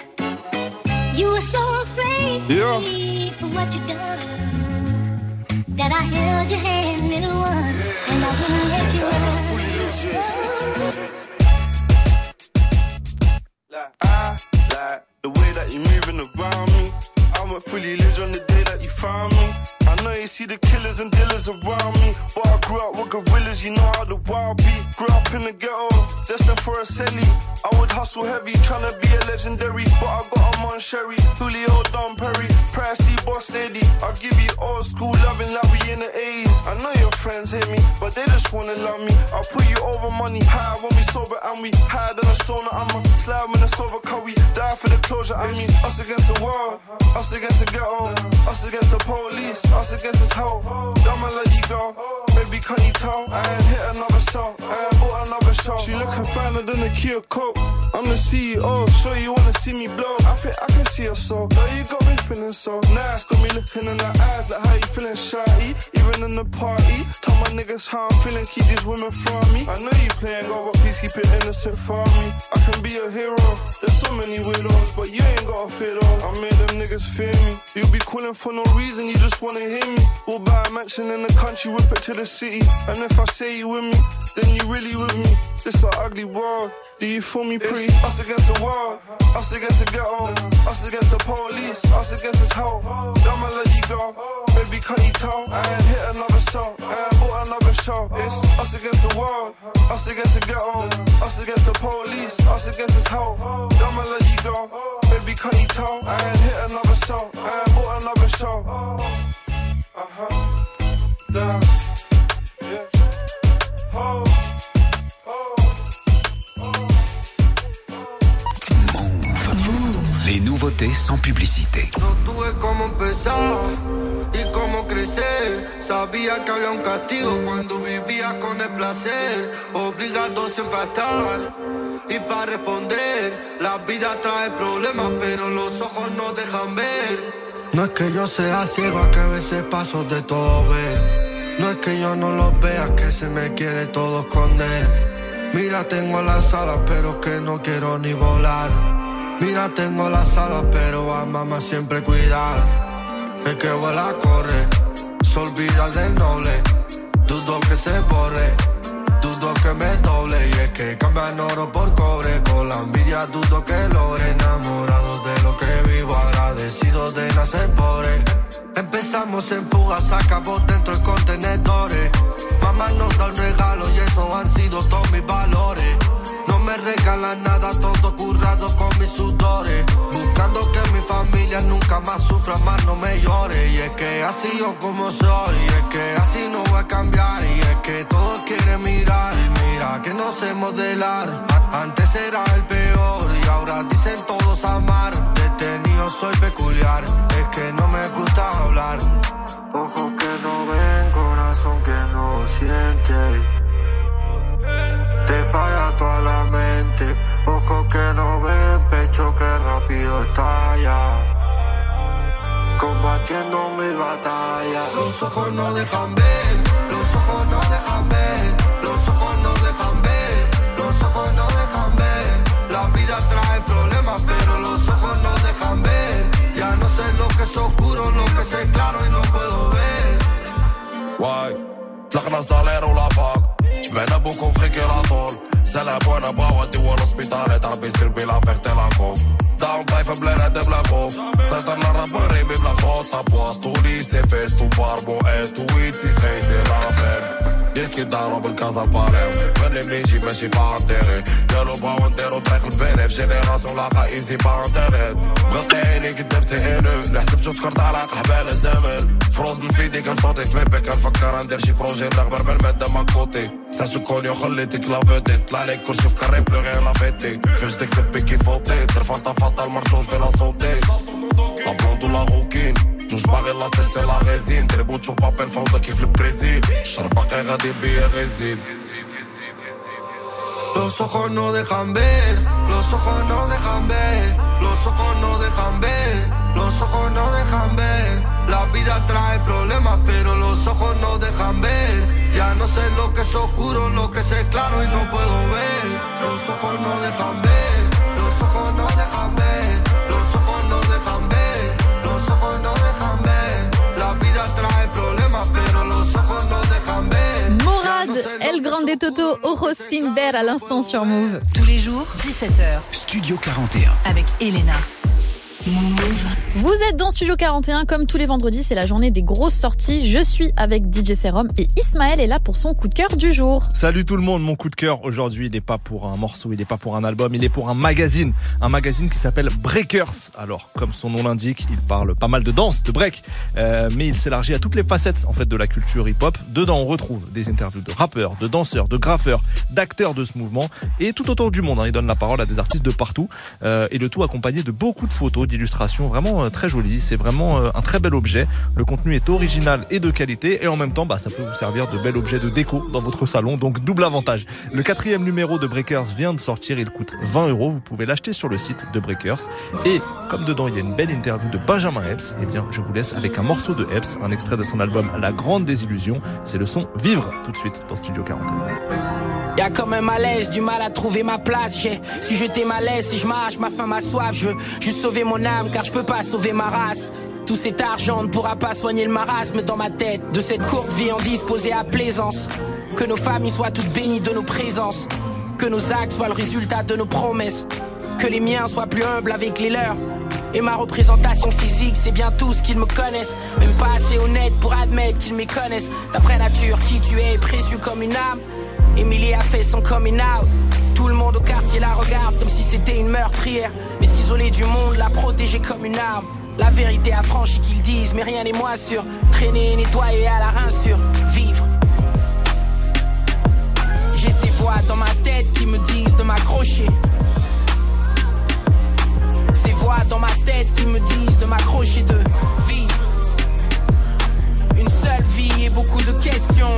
You were so afraid yeah. for what you done that I held your hand, little one, and I wouldn't let you run. Like I like the way that you're moving around me. I went fully lit on the day that you found me. I know you see the killers and dealers around me. But I grew up with gorillas, you know how the wild be. Grew up in the ghetto, destined for a celly. I would hustle heavy, trying to be a legendary. But I got a on Sherry, Julio Don Perry, Pressy Boss Lady. I'll give you old school loving like we in the A's. I know your friends hate me, but they just wanna love me. I'll put you over money, high when we sober and we higher than a sauna. I'm a slab in a silver car, we die for the closure. I mean, us against the world, us against the ghetto, us against the police, us against this hoe. I'ma let you go. Baby, can you tell? I ain't hit another song, I ain't bought another show. She looking finer than a Kia Coke. I'm the CEO, sure you wanna see me blow. I think I can see her so. Girl, you got me feeling so nice. Got me looking in the eyes like how you feeling shy. Even in the party, tell my niggas how I'm feeling. Keep these women from me. I know you playing God, but please keep it innocent for me. I can be a hero. There's so many widows, but you ain't gotta fear those. I made them niggas fear me. You be calling for no reason, you just wanna hear me. We'll buy a mansion in the country, whip it to the city. And if I say you with me, then you really with me. This a ugly world. Do you feel me, pre? Us against the world, us against the ghetto, us against the police, us against this hoe. I'ma let you go, baby, can't you tell? I ain't hit another song, I ain't bought another show. It's us against the world, us against the ghetto, us against the police, us against this hoe. I'ma let you go, baby, can't you tell? I ain't hit another song, I ain't bought another show. Uh huh. Down. Yeah. Ho. Les nouveautés sans publicité. No tuve cómo empezar Sabía que había un castigo cuando vivía con el placer. Obligado siempre a estar y para responder. La vida trae problemas, pero los ojos no dejan ver. No es que yo sea ciego, a que a veces paso de todo ver. No es que yo no lo vea, que se me quiere todo esconder. Mira, tengo las alas, pero que no quiero ni volar. Mira, tengo las alas, pero a mamá siempre cuidar. El que vuela corre, se olvida del noble. Dudo que se borre, dudo que me doble. Y es que cambian oro por cobre. Con la envidia dudo que logre. Enamorado de lo que vivo, agradecido de nacer pobre. Empezamos en fugas, acabó dentro de contenedores. Mamá nos da un regalo y eso han sido todos mis valores. No me regalan nada, todo currado con mis sudores. Buscando familia nunca más sufra, más no me llore. Y es que así yo como soy, y es que así no voy a cambiar. Y es que todos quieren mirar, mira que no sé modelar. Antes era el peor, y ahora dicen todos amar. Detenido soy peculiar, es que no me gusta hablar. Ojos que no ven, corazón que no siente. Te falla toda la mente, ojos que no ven, pecho que rápido estalla. Combatiendo mil batallas. Los ojos no dejan ver, los ojos no dejan ver, los ojos no dejan ver, los ojos no dejan ver. La vida trae problemas, pero los ojos no dejan ver. Ya no sé lo que es oscuro, lo que es claro y no puedo ver. واي طلقنا صالير ولا فاق جمعنا بوكو فخيكي لا طول Se le pone bauă de în spitale Dar pe sirbi la ferte la cop Da, un cai feblere de blefov Se terna răbări mi blefot Aposturii se festu barbo Etuiții se se la fel. ديسكي دارو بالكازا الباليم مني بنيجي ماشي با انتيري قالوا باو نديرو طريق البيني في جينيراسيون لاقا ايزي با انترنت بغيت عيني قدام سي انو نحسب جو تكرت على قحبال الزمن فروزن في ديك الفوتي في ميبي كنفكر ندير شي بروجي نغبر بالمادة ما كوتي ساتو كونيو خليتك لا فيديت طلع لك كلشي في كاري بلو غير لا فيتي فاش تكسب بيكي فوتي دير فانتا فاتا المرجوج في لا صوتي لا بلوند ولا غوكين جوج باغي لا سيسي لا غيزين دربو تشوف بابيل فوضى كيف البريزيل الشرب باقي غادي بيا غيزين Los ojos no dejan ver, los ojos no dejan ver, los ojos no dejan ver, los ojos no dejan ver. La vida trae problemas, pero los ojos no dejan ver. Ya no sé lo que es oscuro, lo que es claro y no puedo ver. Los ojos no dejan ver, Toto, Sinber à l'instant sur Move. Tous les jours, 17h. Studio 41. Avec Elena. Vous êtes dans Studio 41, comme tous les vendredis, c'est la journée des grosses sorties. Je suis avec DJ Serum et Ismaël est là pour son coup de cœur du jour. Salut tout le monde, mon coup de cœur aujourd'hui, il n'est pas pour un morceau, il n'est pas pour un album, il est pour un magazine. Un magazine qui s'appelle Breakers. Alors, comme son nom l'indique, il parle pas mal de danse, de break, euh, mais il s'élargit à toutes les facettes en fait de la culture hip-hop. Dedans, on retrouve des interviews de rappeurs, de danseurs, de graffeurs, d'acteurs de ce mouvement et tout autour du monde. hein. Il donne la parole à des artistes de partout euh, et le tout accompagné de beaucoup de photos, d'illustrations vraiment euh, très jolies. C'est vraiment euh, un très bel objet. Le contenu est original et de qualité et en même temps, bah, ça peut vous servir de bel objet de déco dans votre salon. Donc double avantage. Le quatrième numéro de Breakers vient de sortir. Il coûte 20 euros. Vous pouvez l'acheter sur le site de Breakers. Et comme dedans il y a une belle interview de Benjamin Epps, eh bien je vous laisse avec un morceau de Epps, un extrait de son album La Grande Désillusion. C'est le son Vivre tout de suite dans Studio 41. Y'a comme un malaise, du mal à trouver ma place. J'ai si j'étais malaise, si je marche, ma faim, ma soif. Je veux juste sauver mon âme, car je peux pas sauver ma race. Tout cet argent ne pourra pas soigner le marasme dans ma tête. De cette courte vie en disposée à plaisance. Que nos familles soient toutes bénies de nos présences. que nos actes soient le résultat de nos promesses. Que les miens soient plus humbles avec les leurs. Et ma représentation physique, c'est bien tout ce qu'ils me connaissent. Même pas assez honnête pour admettre qu'ils me connaissent. Ta vraie nature, qui tu es, précieux comme une âme. Emilie a fait son coming out. Tout le monde au quartier la regarde comme si c'était une meurtrière. Mais s'isoler du monde, la protéger comme une arme. La vérité affranchie qu'ils disent, mais rien n'est moins sûr. Traîner, nettoyer à la rinsure, vivre. J'ai ces voix dans ma tête qui me disent de m'accrocher. Ces voix dans ma tête qui me disent de m'accrocher, de vivre. Une seule vie et beaucoup de questions.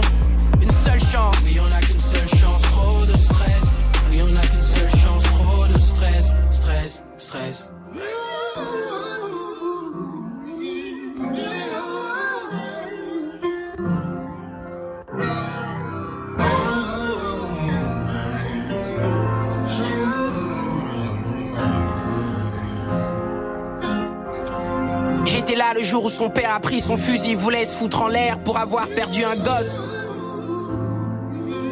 Une seule chance. Oui, on a qu'une seule chance, trop de stress. Oui, on a qu'une seule chance, trop de stress. Stress, stress. J'étais là le jour où son père a pris son fusil, voulait se foutre en l'air pour avoir perdu un gosse.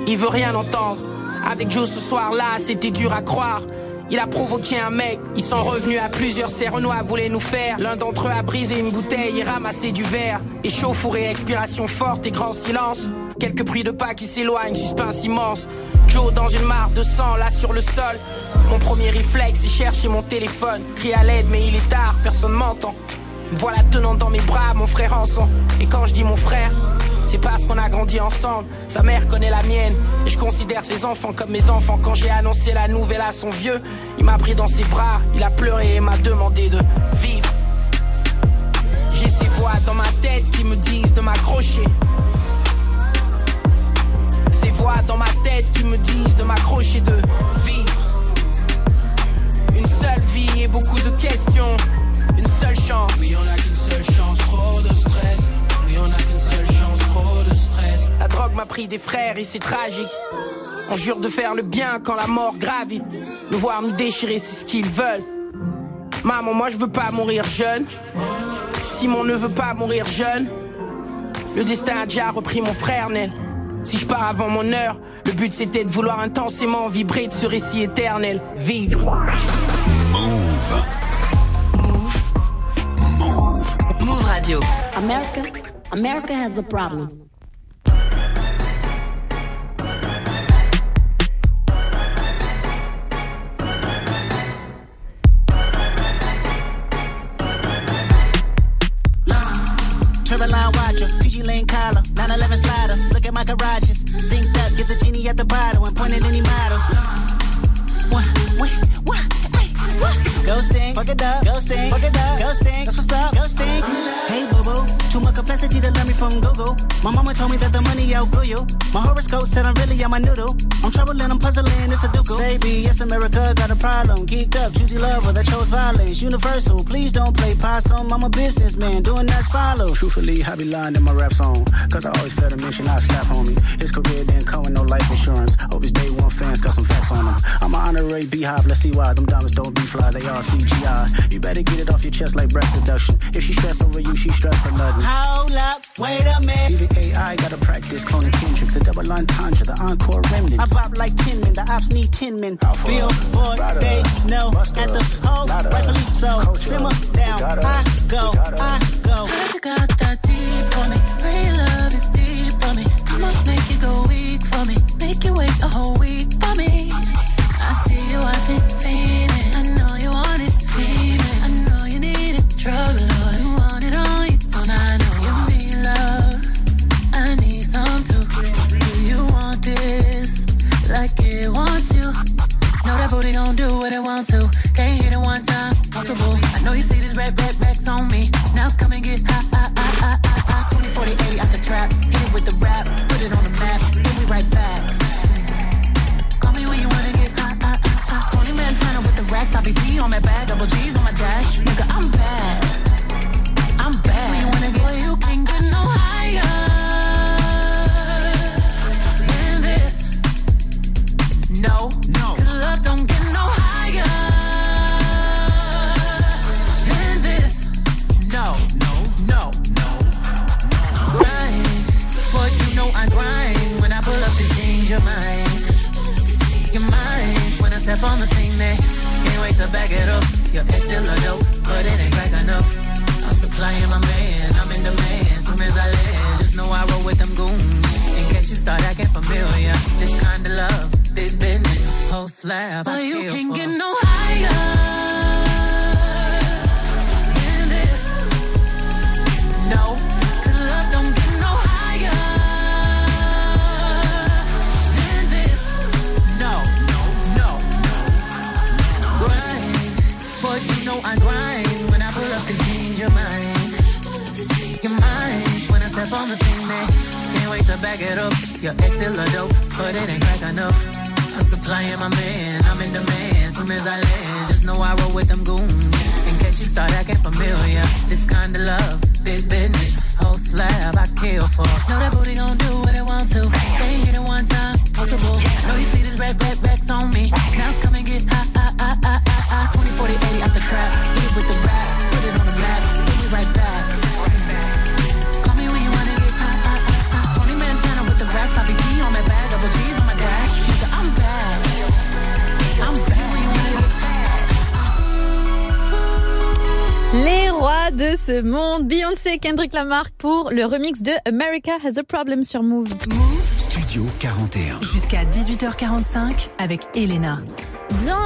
Il veut rien entendre. Avec Joe ce soir-là, c'était dur à croire. Il a provoqué un mec, ils sont revenus à plusieurs, ces Renois voulaient nous faire. L'un d'entre eux a brisé une bouteille et ramassé du verre. Échauffourée, expiration forte et grand silence. Quelques bruits de pas qui s'éloignent, suspense immense. Joe dans une mare de sang, là sur le sol. Mon premier réflexe, c'est chercher mon téléphone. Crie à l'aide, mais il est tard, personne m'entend. Me Voilà tenant dans mes bras mon frère en sang. Et quand je dis mon frère, c'est parce qu'on a grandi ensemble. Sa mère connaît la mienne. Et je considère ses enfants comme mes enfants. Quand j'ai annoncé la nouvelle à son vieux, il m'a pris dans ses bras. Il a pleuré et m'a demandé de vivre. J'ai ces voix dans ma tête qui me disent de m'accrocher. Ces voix dans ma tête qui me disent de m'accrocher, de vivre. Une seule vie et beaucoup de questions. Une seule chance. Oui, on a qu'une seule chance, trop de stress. Trop de stress. La drogue m'a pris des frères et c'est tragique. On jure de faire le bien quand la mort gravite. Nous voir nous déchirer, c'est ce qu'ils veulent. Maman, moi je veux pas mourir jeune. Simon ne veut pas mourir jeune. Le destin a déjà repris mon frère, Nel. Si je pars avant mon heure, le but c'était de vouloir intensément vibrer de ce récit éternel. Vivre. Move Radio. America, America has a problem. Lane collar, 911 slider. Look at my garages, synced up, get the genie at the bottle and point at any model. What, what, what, hey, what? Ghosting, fuck it up, ghosting, fuck it up, ghosting. That's what's up, ghosting. Hey boo boo, too much complexity to learn me from Google. My mama told me that the money outgrew you. My horoscope said I'm really on my noodle. I'm troubling, I'm puzzling, it's a ducal. Say B, yes America got a problem. Geeked up, choosy love, but I chose violence. Universal, please don't play possum. I'm a businessman, doing as follows. Truthfully, I be lying in my rap song. Cause I always felt a mission, I slap homie. His career didn't come with no life insurance. Hope his day one fans got some facts on him. I'm an honorary beehive, let's see why. Them diamonds don't be fly, they all CGI. You better get it off your chest like breast reduction. If she stress over you, she stress for nothing. Hold up, wait a minute. Even AI gotta practice cloning Kendrick. The double entendre, the encore remnants. I bop like 10 men, the ops need 10 men. Billboard, they know at the hole, rightfully so. Simmer down, I go, I go. Heard you got that deep for me. Real love is deep for me. I'ma make you go weak for me. Make you wait a whole week for me. I see you watching, feeling. You? Know that booty gon' do what it want to. Can't hit it one time, multiple. I know you see this red, red, racks on me. Now slab. Et Kendrick Lamar pour le remix de America Has a Problem sur Move. Studio 41. Jusqu'à 18h45 avec Elena.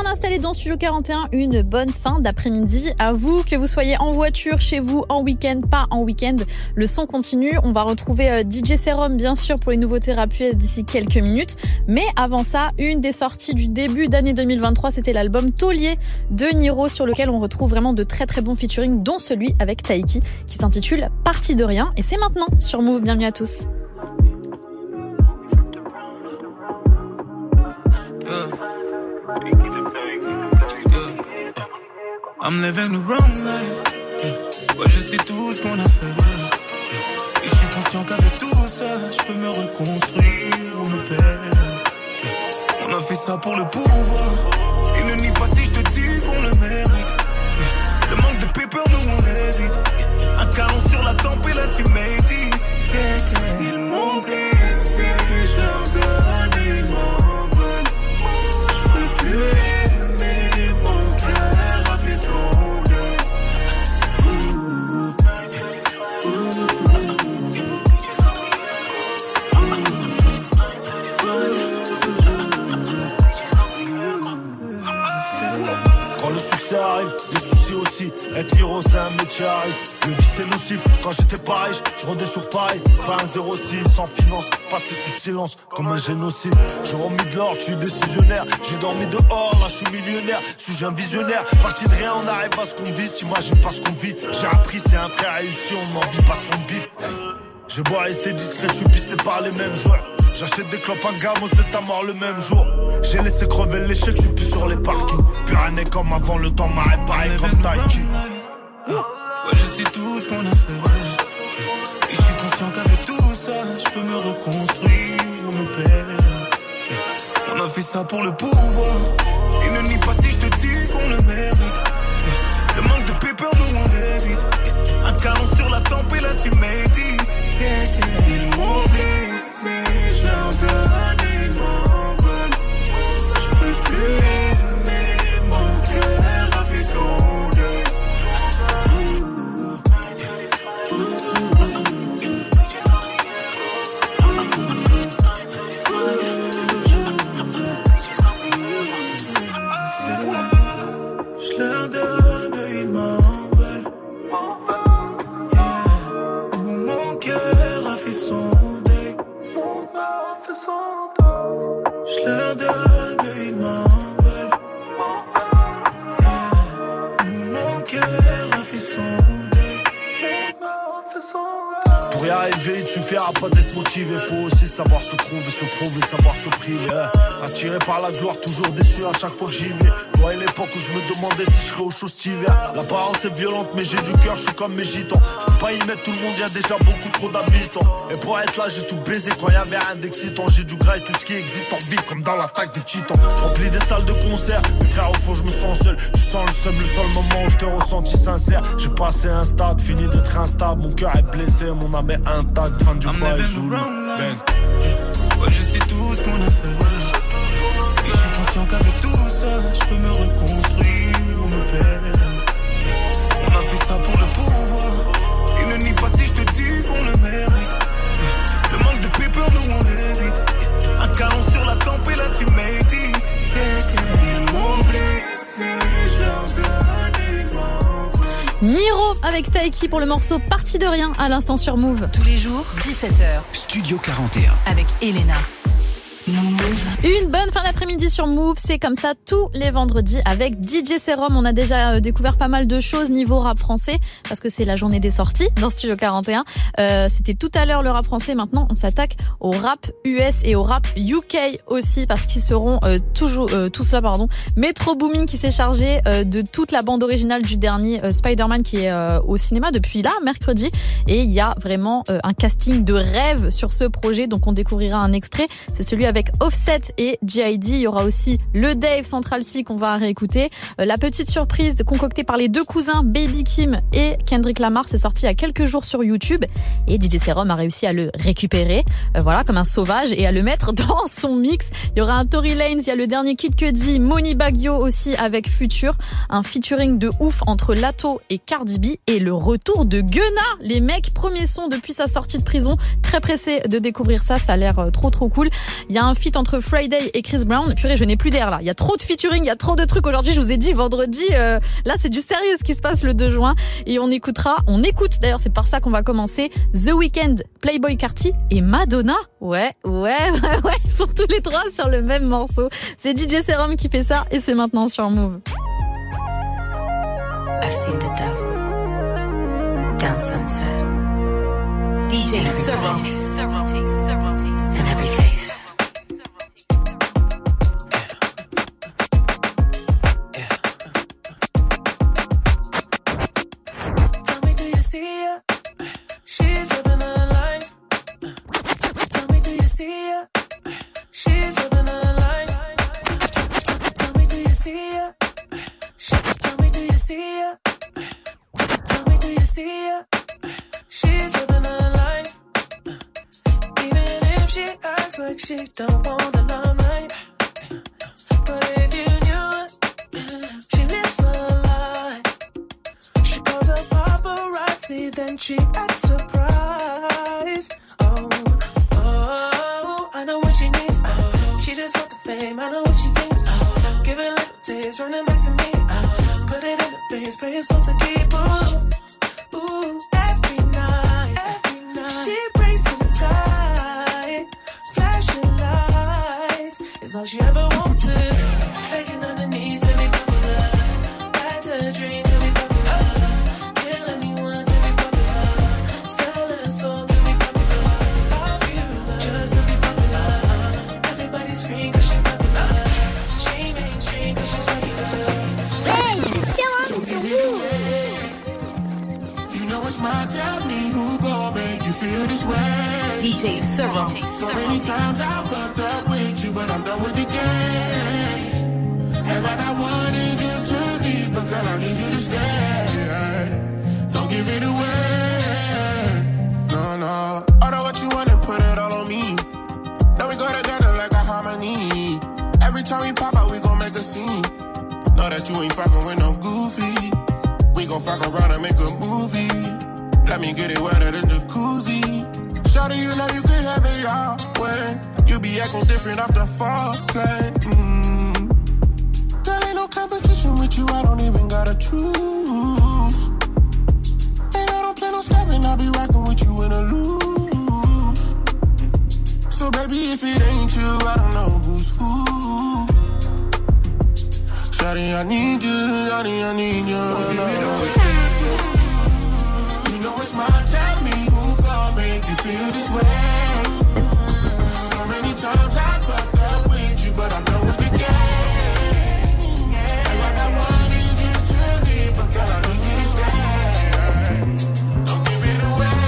Installé dans Studio 41, une bonne fin d'après-midi. À vous, que vous soyez en voiture, chez vous, en week-end, pas en week-end. Le son continue. On va retrouver euh, DJ Serum, bien sûr, pour les nouveautés rap US d'ici quelques minutes. Mais avant ça, une des sorties du début d'année 2023, c'était l'album Taulier de Niro, sur lequel on retrouve vraiment de très très bons featuring, dont celui avec Taiki, qui s'intitule Partie de rien. Et c'est maintenant sur Move. Bienvenue à tous. I'm living the wrong life. Ouais, je sais tout ce qu'on a fait. Et je suis conscient qu'avec tout ça, je peux me reconstruire ou me perdre. Yeah. On a fait ça pour le pouvoir. Et ne nie pas si je te dis qu'on le mérite. Le manque de paper, nous on évite. Yeah. Un canon sur la tempe et là tu médites. Ils m'ont Être Niro, c'est un métier à risque. Le vice nocif. Quand j'étais pas je rodais sur Paris. Pas un 06, sans finance. Passé sous silence, comme un génocide. J'ai remis de l'or, tu es décisionnaire. J'ai dormi dehors, là je suis millionnaire. Suis-je un visionnaire? Parti de rien, on arrive à ce qu'on vise. T'imagines pas ce qu'on vit. J'ai appris, c'est un frère réussi, on n'en vit pas son bif. Je bois rester discret, je suis pisté par les mêmes joueurs. J'achète des clopes à gamme, c'est à mort le même jour. J'ai laissé crever l'échec, je suis plus sur les parkings. Plus rien comme avant, le temps m'a réparé comme Taiki. Ouais, je sais tout ce qu'on a fait. Et je suis conscient qu'avec tout ça, je peux me reconstruire me perdre. On a fait ça pour le pouvoir. Et ne nie pas si je te dis qu'on le mérite. Le manque de paper, nous on évite. Un canon sur la tempe et là tu médites. Ils m'ont blessé, savoir se trouver, se prouver, savoir se priver. hein. Attiré par la gloire, toujours déçu à chaque fois que j'y vais. Moi, et l'époque où je me demandais si je serais au chaud cet. L'apparence est violente, mais j'ai du cœur, je suis comme mes gitans. Pas y mettre tout le monde, y a déjà beaucoup trop d'habitants. Et pour être là, j'ai tout baisé quand y avait rien d'excitant. J'ai du gras et tout ce qui existe en vie, comme dans l'attaque des titans. Je remplis des salles de concert, mes frères, au fond, je me sens seul. Tu sens le seul, le seul moment où je t'ai ressenti sincère. J'ai passé un stade, fini d'être instable. Mon cœur est blessé, mon âme est intacte. Fin du I'm avec Taiki pour le morceau Partie de rien à l'instant sur Move. Tous les jours, 17h. Studio 41. Avec Elena. Une bonne fin d'après-midi sur Move, c'est comme ça tous les vendredis avec DJ Serum. On a déjà euh, découvert pas mal de choses niveau rap français parce que c'est la journée des sorties dans Studio 41. Euh, C'était tout à l'heure le rap français. Maintenant, on s'attaque au rap US et au rap UK aussi parce qu'ils seront euh, toujours euh, tout cela pardon. Metro Booming qui s'est chargé de toute la bande originale du dernier Spider-Man qui est au cinéma depuis là mercredi et il y a vraiment un casting de rêve sur ce projet. Donc on découvrira un extrait. C'est celui avec Offset et G.I.D. Il y aura aussi le Dave Central C qu'on va réécouter. Euh, la petite surprise concoctée par les deux cousins Baby Kim et Kendrick Lamar, c'est sorti il y a quelques jours sur YouTube et DJ Serum a réussi à le récupérer, euh, voilà, comme un sauvage et à le mettre dans son mix. Il y aura un Tory Lanez, il y a le dernier Kid Cudi, Moni Baggio aussi avec Future, un featuring de ouf entre Lato et Cardi B et le retour de Gunna. Les mecs, premier son depuis sa sortie de prison, très pressé de découvrir ça, ça a l'air euh, trop trop cool. Il y a un feat entre Friday et Chris Brown. Purée, je n'ai plus d'air là. Il y a trop de featuring, il y a trop de trucs aujourd'hui. Je vous ai dit vendredi, euh, là c'est du sérieux ce qui se passe le 2 juin. Et on écoutera, on écoute d'ailleurs, c'est par ça qu'on va commencer, The Weeknd, Playboy Carty et Madonna. Ouais, ouais, ouais, ouais, ils sont tous les trois sur le même morceau. C'est DJ Serum qui fait ça et c'est maintenant sur Move. I've seen the devil down sunset. DJ Serum. In every she don't want the limelight. But if you knew it, she lives a lie. She calls a paparazzi, then she acts surprised. Oh, oh, I know what she needs. Oh, she just want the fame. I know what she thinks. Oh, give it little taste, running back to me. Oh, put it in the base, pray it's all to keep. All she ever wants is faking underneath to be popular. That's dream to be popular. Kill anyone to be popular. Sell her soul to be popular. Popular, just to be popular. Everybody scream 'cause she popular. She mainstream 'cause she's popular. Hey, c'est Serum sur Move. You know it's my tell me who gon' make you feel this way. DJ Serum. So many times I fucked up with you, but I'm done with the games. And like I wanted you to leave, but girl, I need you to stay. Don't give it away. No, no. Order what you want and put it all on me. Now we go together like a harmony. Every time we pop out, we gon' make a scene. Know that you ain't fucking with no goofy. We gon' fuck around and make a movie. Let me get it wetter than jacuzzi. Shawty, you know you can have it your way. You be acting different off the foreplay. Mm. Girl, ain't no competition with you. I don't even gotta choose. And I don't plan on stopping. I'll be rocking with you in a loop. So baby, if it ain't you, I don't know who's who. Shawty, I need you. Shawty, I need you. You know it's my tell me who gon' make you feel this way. So many times I fucked up with you, but I'm done with the game. Like I wanted you to leave, but girl, I need you to stay. Don't give it away.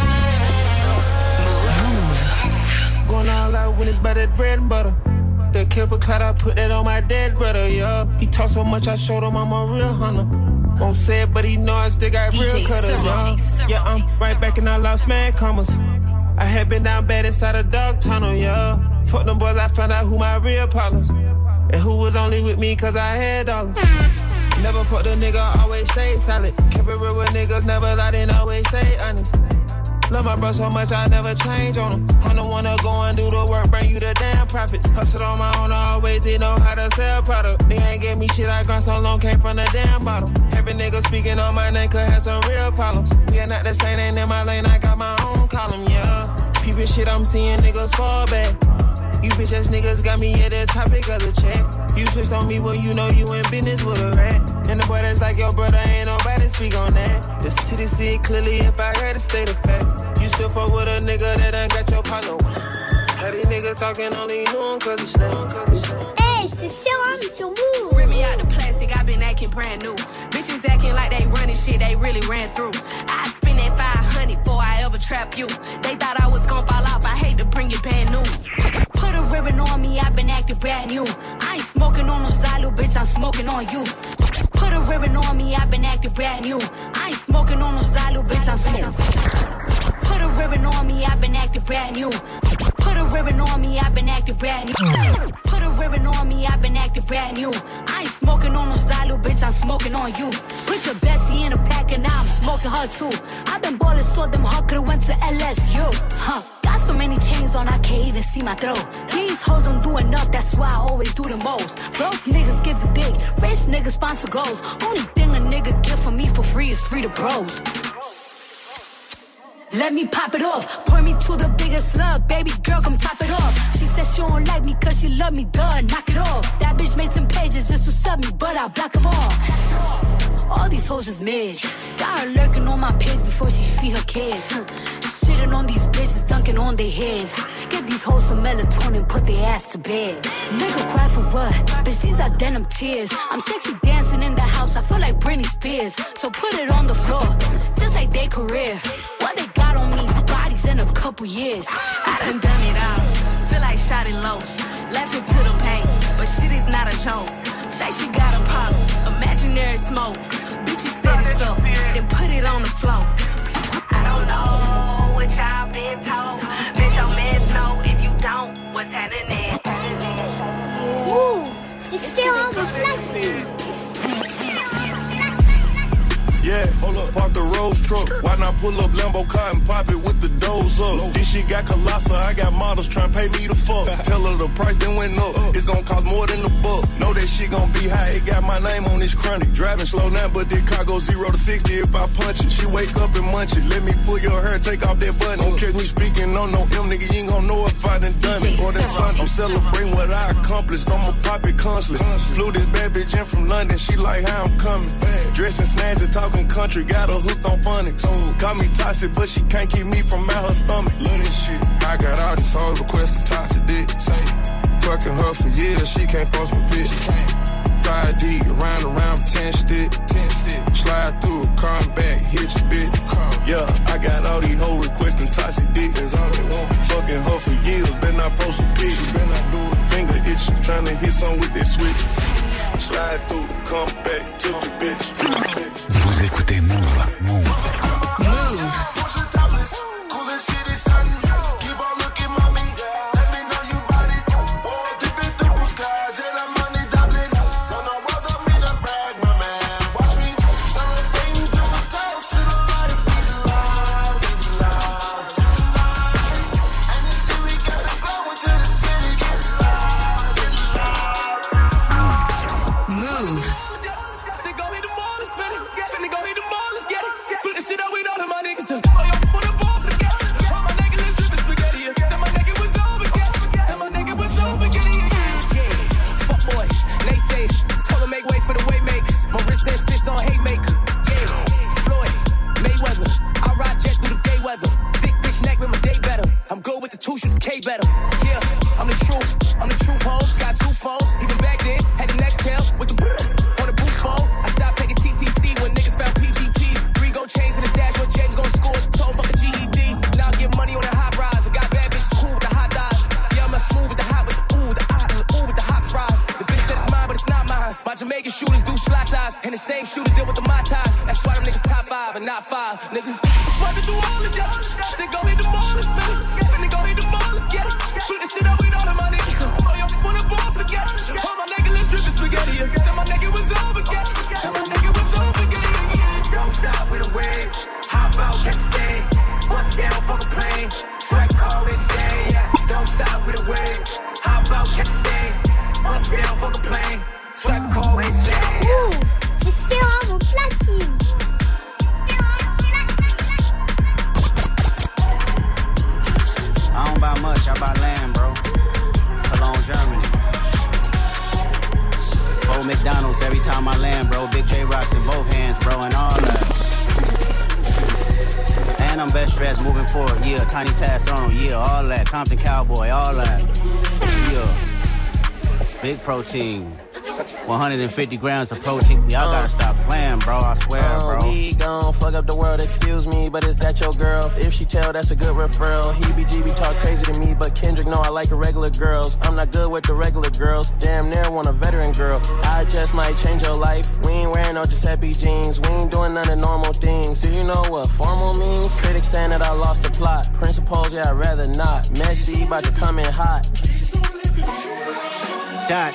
Going all out when it's by that bread and butter. That kill for clout, I put that on my dead brother, yeah. He talk so much, I showed him I'm a real hunter. Won't say it, but he know I still got real cutters, Serum. yeah. Yeah, I'm right back and I lost man commas. I had been down bad inside a dog tunnel, yeah. Fuck them boys, I found out who my real partners. And who was only with me cause I had dollars. Never fucked a nigga, always stayed solid. Kept it real with niggas, never lied and always stay honest. Love my bro so much I never change on him. I'm the one to go and do the work, bring you the damn profits. Hustle on my own, I always did know how to sell product. They ain't gave me shit I grind so long, came from the damn bottom. Every nigga speaking on my name could have some real problems. We are not the same, ain't in my lane, I got my own column, yeah. Peeping shit, I'm seeing niggas fall back. You bitch ass niggas got me at the topic of the check. You switched on me, well, you know you in business with a rat. And the boy that's like your brother, ain't nobody speak on that. The city see it clearly if I had to state of fact. You still fuck with a nigga that ain't got your partner. How these niggas talking only knew him cause he slang. Hey, c'est Serum sur Move. Rip me out the plastic, i been acting brand new. Bitches acting like they running shit, they really ran through. I spend that 500 before I ever trap you. They thought I was gonna fall off, I hate to bring you brand new. Put a ribbon on me, I've been acting brand new. I ain't smoking on no Zylo, bitch, I'm smoking on you. Put a ribbon on me, I've been acting brand new. I ain't smoking on no Zylo, bitch, I'm smoking. Put a ribbon on me, i been acting brand new. Put a ribbon on me, i been acting brand new. Put a ribbon on me, i been acting brand new. I ain't smoking on no Zylo, bitch, I'm smoking on you. Put your bestie in a pack and now I'm smoking her too. i been ballin' so them could've went to LSU. Huh. Got so many chains on, I can't even see my throat. These hoes don't do enough, that's why I always do the most. Broke niggas give the dick, rich niggas sponsor goals. Only thing a nigga get for me for free is free to bros. Let me pop it off. Pour me to the biggest slug. Baby girl, come top it off. She said she don't like me cause she love me. Duh, knock it off. That bitch made some pages just to sub me, but I block them all. All these hoes is mid. Got her lurking on my page before she feed her kids. Shitting on these bitches, dunking on their heads. Get these hoes some melatonin, put their ass to bed. Nigga cry for what? Bitch, these are denim tears. I'm sexy dancing in the house, I feel like Britney Spears. So put it on the floor, just like their career. What they got on me, bodies in a couple years. I done done it all. Feel like shot low. Laughing to the pain, but shit is not a joke. Say she got a pop, imaginary smoke. Bitches said it's up, then put it on the floor. I don't know what y'all been told. Yeah, hold up, park the Rose truck. Why not pull up Lambo car and pop it with the doors up? This shit got colossal, I got models trying to pay me the fuck. Tell her the price then went up. It's gonna cost more than the buck. Know that shit gonna be high, it got my name on this chronic. Driving slow now, but this car go zero to 60 if I punch it. She wake up and munch it. Let me pull your hair, take off that button. Don't catch me speaking on no M, nigga, you ain't gonna know if I done done. Or that I'm celebrating what I accomplished. I'ma pop it constantly. Flew this bad bitch in from London, she like how I'm coming. Dressing snazzy, talking country, got her hooked on phonics. Call me toxic, but she can't keep me from out her stomach. Love this shit. I got all these hoes requesting toxic dick. Fucking her for years, she can't post my bitch. 5D, around around 10 stick. 10 stick. Slide through a car and back, hit your bitch. Yeah, I got all these hoes requesting toxic dick. That's all they want. Fucking her for years, better not post a pic. Better not do it. Finger itch, trying to hit some with that switch. Slide through, come back to the bitch. Vous écoutez Move. Move. Move. Move. Protein. 150 grams of protein. Y'all gotta stop playing, bro. I swear, Uh, bro. we gon' fuck up the world, excuse me, but is that your girl? If she tell, that's a good referral. He BGB talk crazy to me, but Kendrick know I like regular girls. I'm not good with the regular girls. Damn near want a veteran girl. I just might change your life. We ain't wearing no Giuseppe jeans. We ain't doing none of normal things. Do you know what formal means? Critics saying that I lost the plot. Principles, yeah, I'd rather not. Messy, about to come in hot. Dot.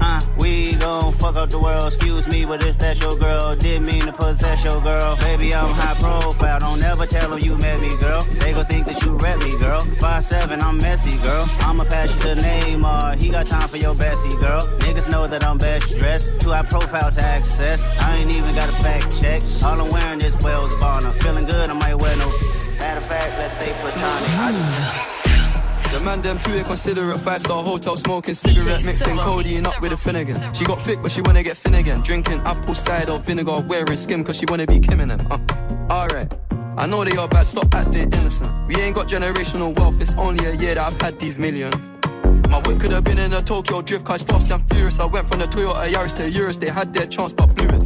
Uh, we gon' fuck up the world, excuse me, but it's that your girl. Didn't mean to possess your girl. Baby, I'm high profile, don't ever tell them you met me, girl. They gon' think that you rep me, girl. Five seven, I'm messy, girl. I'ma pass you to Neymar, he got time for your Bessie, girl. Niggas know that I'm best dressed, too high profile to access. I ain't even got a fact check. All I'm wearing is Wells Bonner. Feeling good, I might wear no. Matter of fact, let's stay platonic. I just The man them too inconsiderate, five star hotel smoking cigarette, mixing codeine up with a Finnegan. She got thick, but she wanna get Finnegan. Drinking apple cider vinegar, wearing skim, cause she wanna be Kim and them. Uh, alright. I know they are bad, stop acting innocent. We ain't got generational wealth, it's only a year that I've had these millions. My whip could have been in a Tokyo drift, cause fast and furious. I went from the Toyota Yaris to Urus, they had their chance but blew it.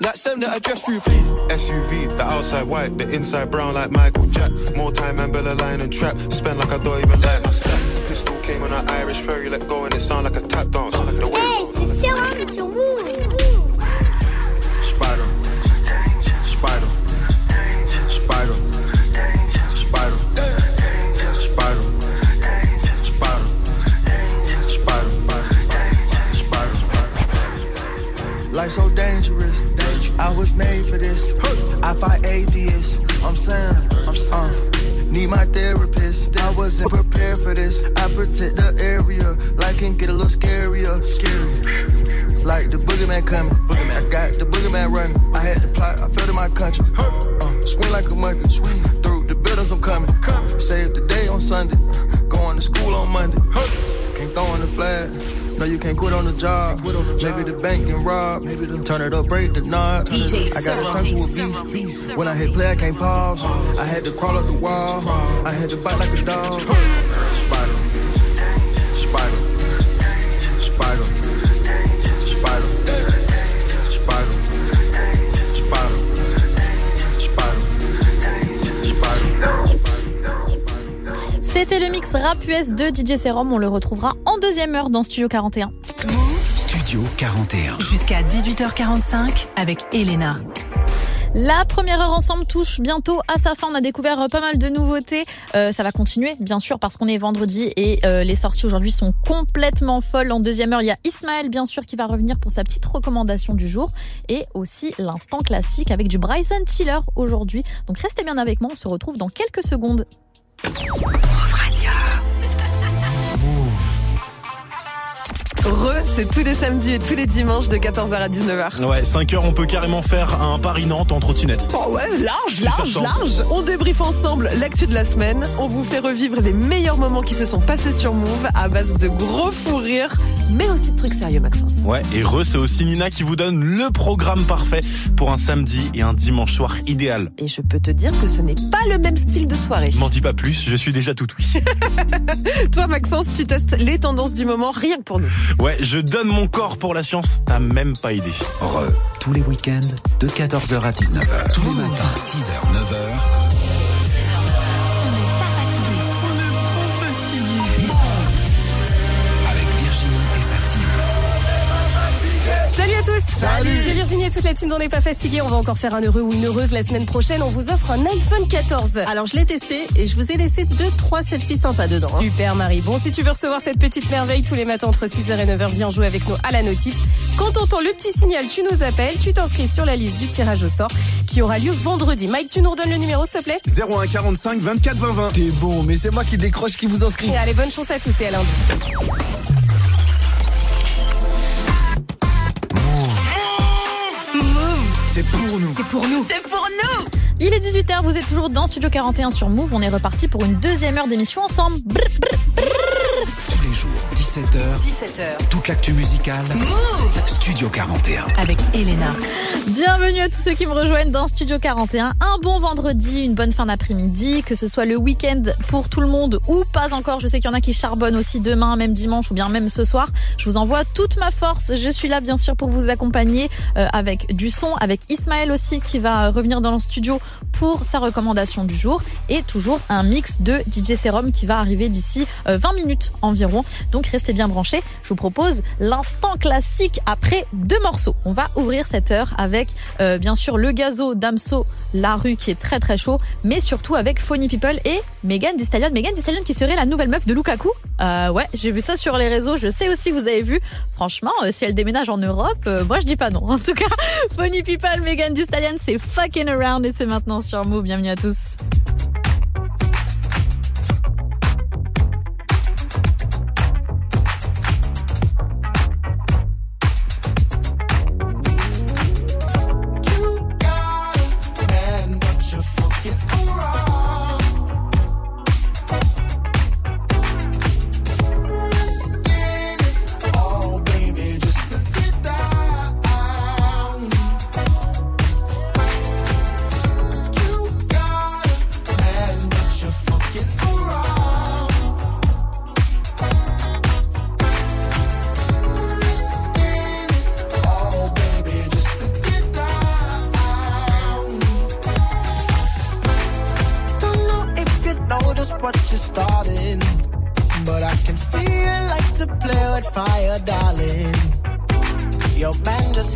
Like send that address through, please. SUV, the outside white, the inside brown like Michael Jack. More time and Bella line and trap. Spend like I don't even like my sack. Pistol came on an Irish ferry, let go and it sound like a tap dance. Like the hey, c'est serré, c'est Spider, spider, spider, spider, spider. Dangerous. I was made for this. I fight atheists. I'm saying, I'm saying. Need my therapist. I wasn't prepared for this. I protect the area. Life can get a little scarier. Scary. Like the boogeyman coming. I got the boogeyman running. I had the plot. I felt in my country. Uh, swing like a monkey. Swing through the buildings. I'm coming. Save the day on Sunday. Going to school on Monday. Can't throw in the flag. No, you can't quit on the job. Maybe the bank can rob. Maybe the turn it up, break the knot. I got Serum. to with to a beast. When I hit play, I can't pause. I had to crawl up the wall. I had to bite like a dog. C'était le mix rap US de DJ Serum. On le retrouvera en deuxième heure dans Studio 41. Studio 41. Jusqu'à 18h45 avec Elena. La première heure ensemble touche bientôt à sa fin. On a découvert euh, pas mal de nouveautés. Euh, ça va continuer, bien sûr, parce qu'on est vendredi et euh, les sorties aujourd'hui sont complètement folles. En deuxième heure, il y a Ismaël, bien sûr, qui va revenir pour sa petite recommandation du jour et aussi l'instant classique avec du Bryson Tiller aujourd'hui. Donc restez bien avec moi. On se retrouve dans quelques secondes. France. Re, c'est tous les samedis et tous les dimanches de 14h à 19h. Ouais, 5 heures, on peut carrément faire un Paris-Nantes en trottinette. Oh ouais, large, large, large. On débriefe ensemble l'actu de la semaine. On vous fait revivre les meilleurs moments qui se sont passés sur Move à base de gros fous rires, mais aussi de trucs sérieux, Maxence. Ouais, et Re, c'est aussi Nina qui vous donne le programme parfait pour un samedi et un dimanche soir idéal. Et je peux te dire que ce n'est pas le même style de soirée. M'en dis pas plus, je suis déjà tout oui. Toi, Maxence, tu testes les tendances du moment rien que pour nous. Ouais, je donne mon corps pour la science, t'as même pas idée. Re, tous les week-ends de 14h à 19h. Tous les matins, 6h, 9h. Salut. C'est Virginie et toute la team d'On n'est pas fatigué. On va encore faire un heureux ou une heureuse la semaine prochaine. On vous offre un iPhone 14. Alors je l'ai testé et je vous ai laissé deux trois selfies sympas dedans. hein. Super Marie. Bon, si tu veux recevoir cette petite merveille tous les matins entre 6h et 9h, viens jouer avec nous à la notif. Quand on entend le petit signal, tu nous appelles, tu t'inscris sur la liste du tirage au sort qui aura lieu vendredi. Mike, tu nous redonnes le numéro s'il te plaît? 01 45 24 20 20. T'es bon, mais c'est moi qui décroche qui vous inscrit. Et allez, bonne chance à tous et à lundi. C'est pour nous. C'est pour nous. C'est pour nous Il est 18h, vous êtes toujours dans Studio 41 sur Move. On est reparti pour une deuxième heure d'émission ensemble. Brr, brr, brr. Tous les jours, 17h. 17h. Toute l'actu musicale. Move Studio 41. Avec Elena. Bienvenue à tous ceux qui me rejoignent dans Studio 41. Un bon vendredi, une bonne fin d'après-midi, que ce soit le week-end pour tout le monde ou pas encore. Je sais qu'il y en a qui charbonnent aussi demain, même dimanche ou bien même ce soir. Je vous envoie toute ma force. Je suis là bien sûr pour vous accompagner euh, avec du son, avec Ismaël aussi qui va revenir dans le studio pour sa recommandation du jour et toujours un mix de DJ Serum qui va arriver d'ici euh, 20 minutes environ. Donc restez bien branchés. Je vous propose l'instant classique après deux morceaux. On va ouvrir cette heure avec euh, bien sûr le gazo d'Amso La Rue qui est très très chaud, mais surtout avec Phony People et Megan Thee. Megan Thee qui serait la nouvelle meuf de Lukaku. Euh, ouais, j'ai vu ça sur les réseaux. Je sais aussi que vous avez vu. Franchement, euh, si elle déménage en Europe, moi je dis pas non. En tout cas, Phony People, Megan Thee c'est fucking around et c'est maintenant sur Move. Bienvenue à tous.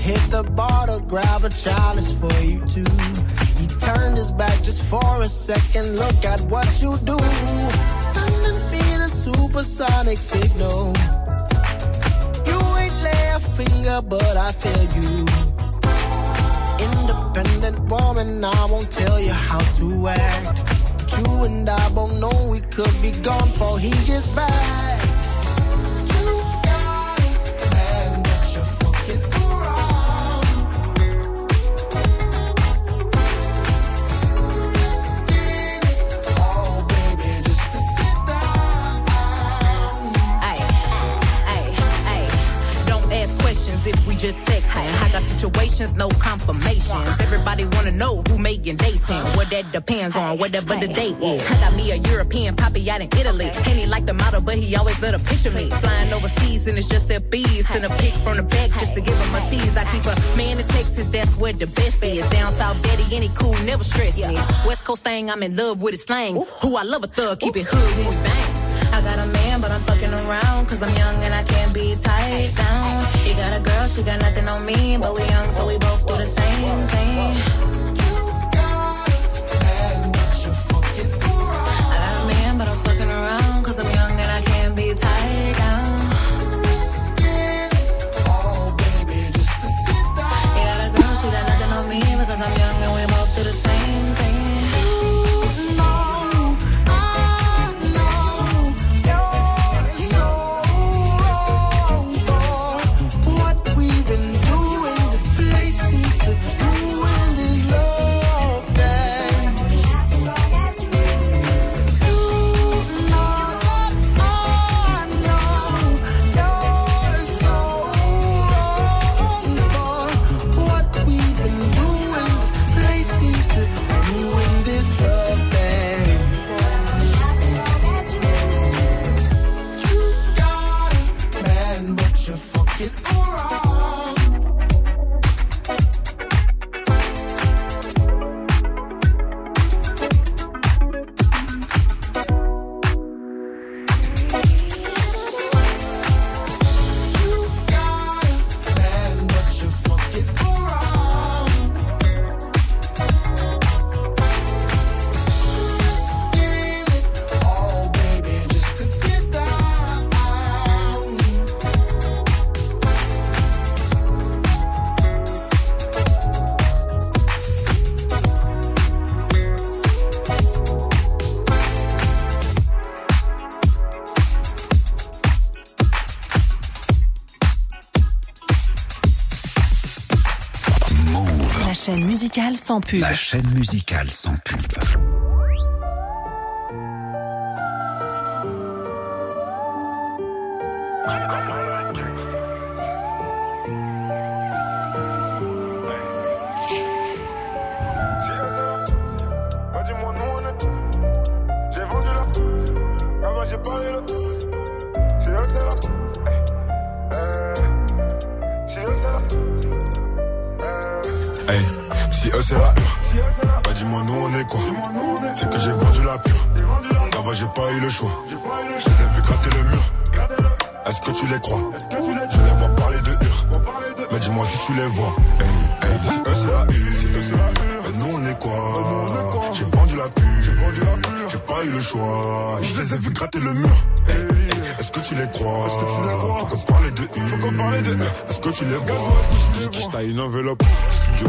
Hit the bar to grab a chalice for you too. He turned his back just for a second. Look at what you do. Sending me the supersonic signal. You ain't lay a finger, but I feel you independent woman, I won't tell you how to act. You and I both know we could be gone before he gets back. No confirmations. Everybody wanna know who making dating. What that depends on, whatever the date is. I got me a European poppy out in Italy. And he like the model, but he always let a picture me. Flying overseas and it's just their bees. Send a pic from the back just to give him a tease. I keep a man in Texas, that's where the best is. Down south, daddy, any cool, never stress me. West Coast thing, I'm in love with his slang. Who I love a thug, keep it hood when we bang. I got a man, but I'm fucking around. Cause I'm young and I can't be tied down. He got a girl, she got nothing on me. But we young, so we both do the same thing. I got a man, but I'm fucking around. I'm young and I can't be tight down. You got a girl, she got nothing on me, Cause I'm young La chaîne musicale sans pub. Eux c'est la pure, bah dis-moi nous on est quoi? C'est que j'ai vendu la pure, là-bas j'ai pas eu le choix. Je les ai vu gratter le mur, est-ce que tu les crois? Je les vois parler de hur, mais dis-moi si tu les vois. Hey, hey, si eux c'est la pure, bah nous on est quoi? J'ai vendu la pure, j'ai pas eu le choix. Je les ai vu gratter le mur. Est-ce que tu les crois? Est-ce que tu les crois? Faut qu'on parle de Faut qu'on parle de Est-ce que tu les vois? Est-ce que tu les vois? J'taille une enveloppe?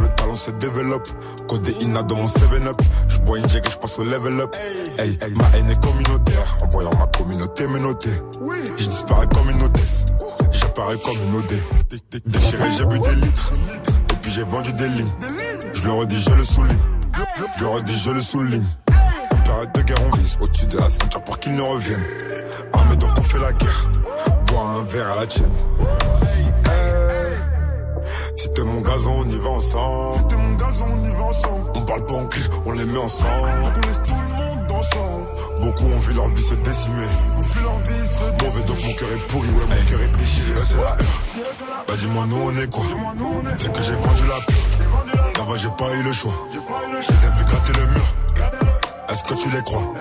Le talent se développe. Codéina dans mon 7-up Je bois une jig et je passe au level up. Ma haine est communautaire. En voyant ma communauté me noter Je disparais comme une hôtesse. J'apparais comme une OD Déchiré j'ai bu des litres. Et puis j'ai vendu des lignes. Je le redis je le souligne. Je le redis je le souligne. En période de guerre on vise Au-dessus de la ceinture pour qu'ils ne reviennent. Armé donc on fait la guerre. Bois un verre à la tienne. Si t'es mon gazon, on y va ensemble. Si t'es mon gazon, on y va ensemble. On parle pas en cri, on les met ensemble. Faut qu'on laisse tout le monde ensemble. Beaucoup ont vu leur vie se décimer. On vu leur vie se décimer. Mauvais donc mon cœur est pourri, ouais, mon cœur est déchiré. C'est la heure. Bah dis-moi, nous on est quoi? C'est que j'ai vendu la pure. Là-bas, j'ai pas eu le choix. Je les ai vu gratter le mur. Est-ce que tu les crois?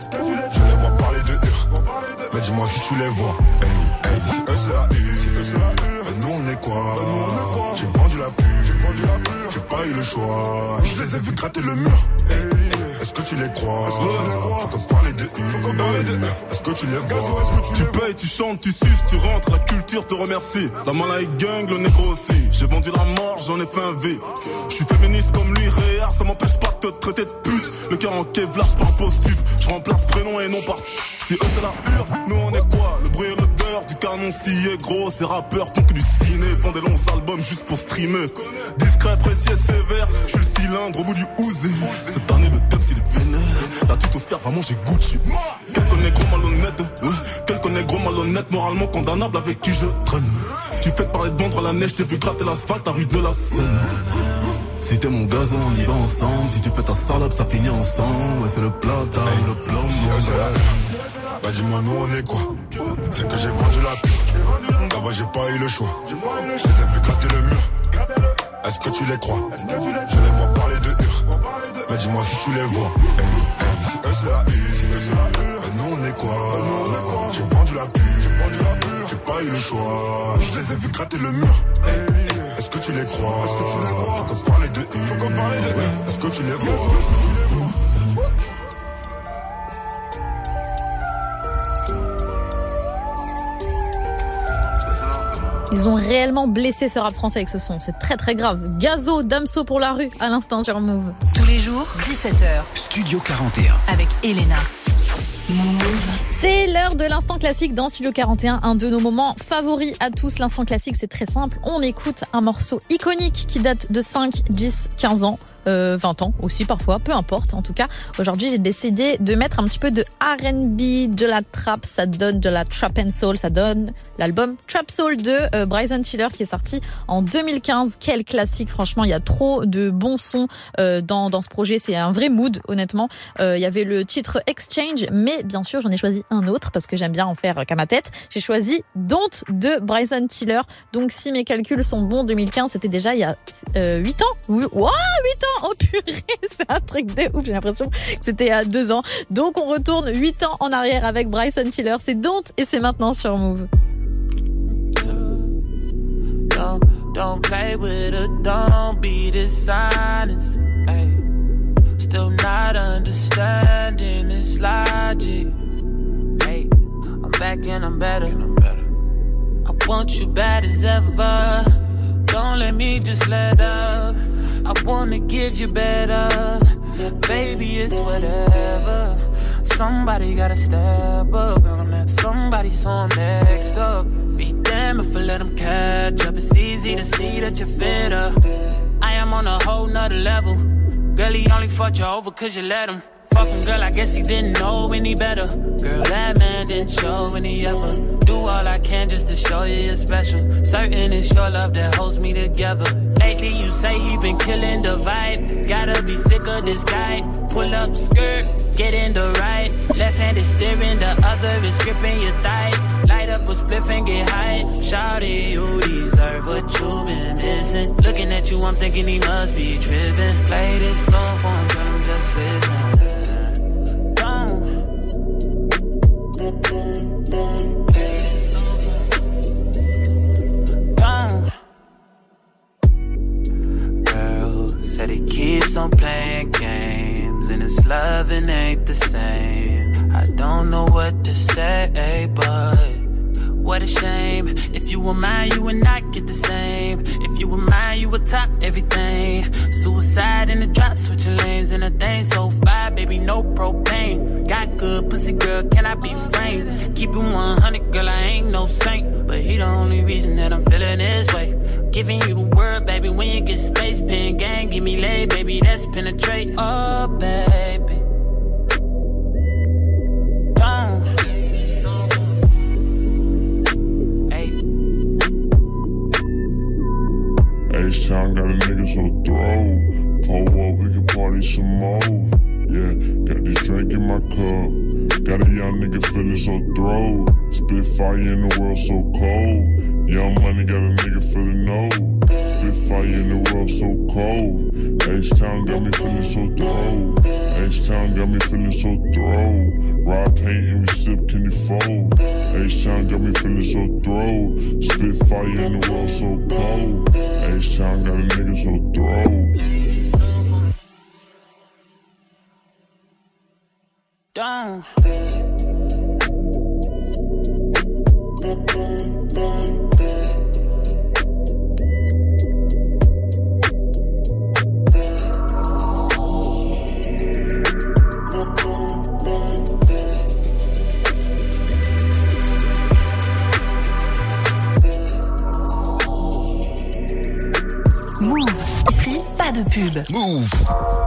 Je les vois parler de hur. Mais dis-moi si tu les vois. Hey, hey, c'est eux c'est la. Nous on est quoi? J'ai la. J'ai vendu la pure. J'ai pas eu le choix. Je les ai vu gratter le mur. Est-ce que tu les crois? Est-ce que tu les crois? Faut qu'on parle de Faut qu'on parle de Est-ce que tu les vois? Est-ce que tu, Tu payes, tu chantes, tu suces, tu rentres, la culture te remercie. La malade gang, le négro aussi. J'ai vendu la mort, j'en ai fait un V. Je suis féministe comme lui, réa, ça m'empêche pas de te traiter de pute. Le cœur en kevlar, je parle post-tube. Je remplace prénom et non par Si eux c'est la hure, nous on est quoi? Le bruit et du canon scié, gros. Ces rappeurs font que du ciné, font des longs albums juste pour streamer. Discret, précis et sévère, je suis le cylindre au bout du ouzé. Cette année, le thème c'est les vénères. La toute Oscar, vraiment j'ai Gucci. Quel connaît gros malhonnête, quel gros malhonnête, moralement condamnable avec qui je traîne. Tu fais parler de vendre à la neige, t'es vu gratter l'asphalte à rue de la Seine. Si t'es mon gazon, on y va ensemble. Si tu fais ta salope, ça finit ensemble. Ouais, c'est le plata, le plomb. Bah dis-moi nous on est quoi? C'est que j'ai vendu la pure. Là-bas j'ai pas eu le choix. Je les ai vu gratter le mur. Est-ce que tu les crois? Je les vois parler de hur. Mais dis-moi si tu les vois. Hey, hey, si eux c'est la hur. Si eux c'est la hur. Bah, nous on est quoi? J'ai vendu la pure. J'ai vendu la pure. J'ai pas eu le choix. Je les ai vu gratter le mur. Hey, Est-ce que tu les crois? Est-ce que tu les crois? Faut qu'on parle de hur. Faut qu'on parle de hur. Est-ce que tu les vois? Ils ont réellement blessé ce rap français avec ce son. C'est très très grave. Gazo, Damso pour la rue, à l'instant sur Move. Tous les jours, 17h, Studio 41. avec Elena. C'est l'heure de l'instant classique dans Studio 41, un de nos moments favoris à tous. L'instant classique, c'est très simple. On écoute un morceau iconique qui date de 5, 10, 15 ans, euh, 20 ans aussi parfois, peu importe. En tout cas, aujourd'hui, j'ai décidé de mettre un petit peu de R&B, de la trap, ça donne de la trap and soul, ça donne l'album Trap Soul de euh, Bryson Tiller qui est sorti en 2015. Quel classique, franchement, il y a trop de bons sons euh, dans, dans ce projet. C'est un vrai mood, honnêtement. Euh, Il y avait le titre Exchange, mais bien sûr, j'en ai choisi un autre parce que j'aime bien en faire qu'à ma tête. J'ai choisi Don't de Bryson Tiller. Donc, si mes calculs sont bons, 2015, c'était déjà il y a euh, 8 ans. Oui, wow, 8 ans Oh purée, c'est un truc de ouf. J'ai l'impression que c'était a 2 ans. Donc, on retourne 8 ans en arrière avec Bryson Tiller. C'est Don't et c'est maintenant sur Move. Hey, I'm back and I'm better. I want you bad as ever. Don't let me just let up. I wanna give you better. Baby, it's whatever. Somebody gotta step up on that. Somebody so I'm next up. Be damn if I let them catch up. It's easy to see that you're fitter. I am on a whole nother level. Girl, he only fucked you over cause you let him. Fuck him, girl, I guess he didn't know any better. Girl, that man didn't show any ever. Do all I can just to show you you're special. Certain it's your love that holds me together. Lately, you say he been killing the vibe. Gotta be sick of this guy. Pull up skirt, get in the right. Left hand is steering, the other is gripping your thigh. Light up a spliff and get high. Shawty, you deserve what you been missing. Looking at you, I'm thinking he must be tripping. Play this song for him, tell him just listen. Said he keeps on playing games and his loving ain't the same. I don't know what to say, but what a shame. If you were mine, you would not get the same. If you were mine, you would top everything. Suicide in the drop, switching lanes in a thing so fire, baby, no propane. Got good pussy, girl, can I be framed? Keep it 100, girl, I ain't no saint. But he the only reason that I'm feeling this way. Giving you the word, baby, when you get space, pen gang, give me lay, baby, that's penetrate. Oh, baby. H-Town got a nigga so throw. Pull up, we can party some more. Yeah, got this drink in my cup. Got a young nigga feeling so throw. Spit fire in the world so cold. Young money got a nigga feeling no. Spit fire in the world so cold. H-Town got me feeling so throw. H-Town got me feeling so throw. Ride paint and we sip candy fold. H-Town got me feeling so throw. Spit fire in the world so cold. H-Town got a nigga so throw. Don't. Pub. Move.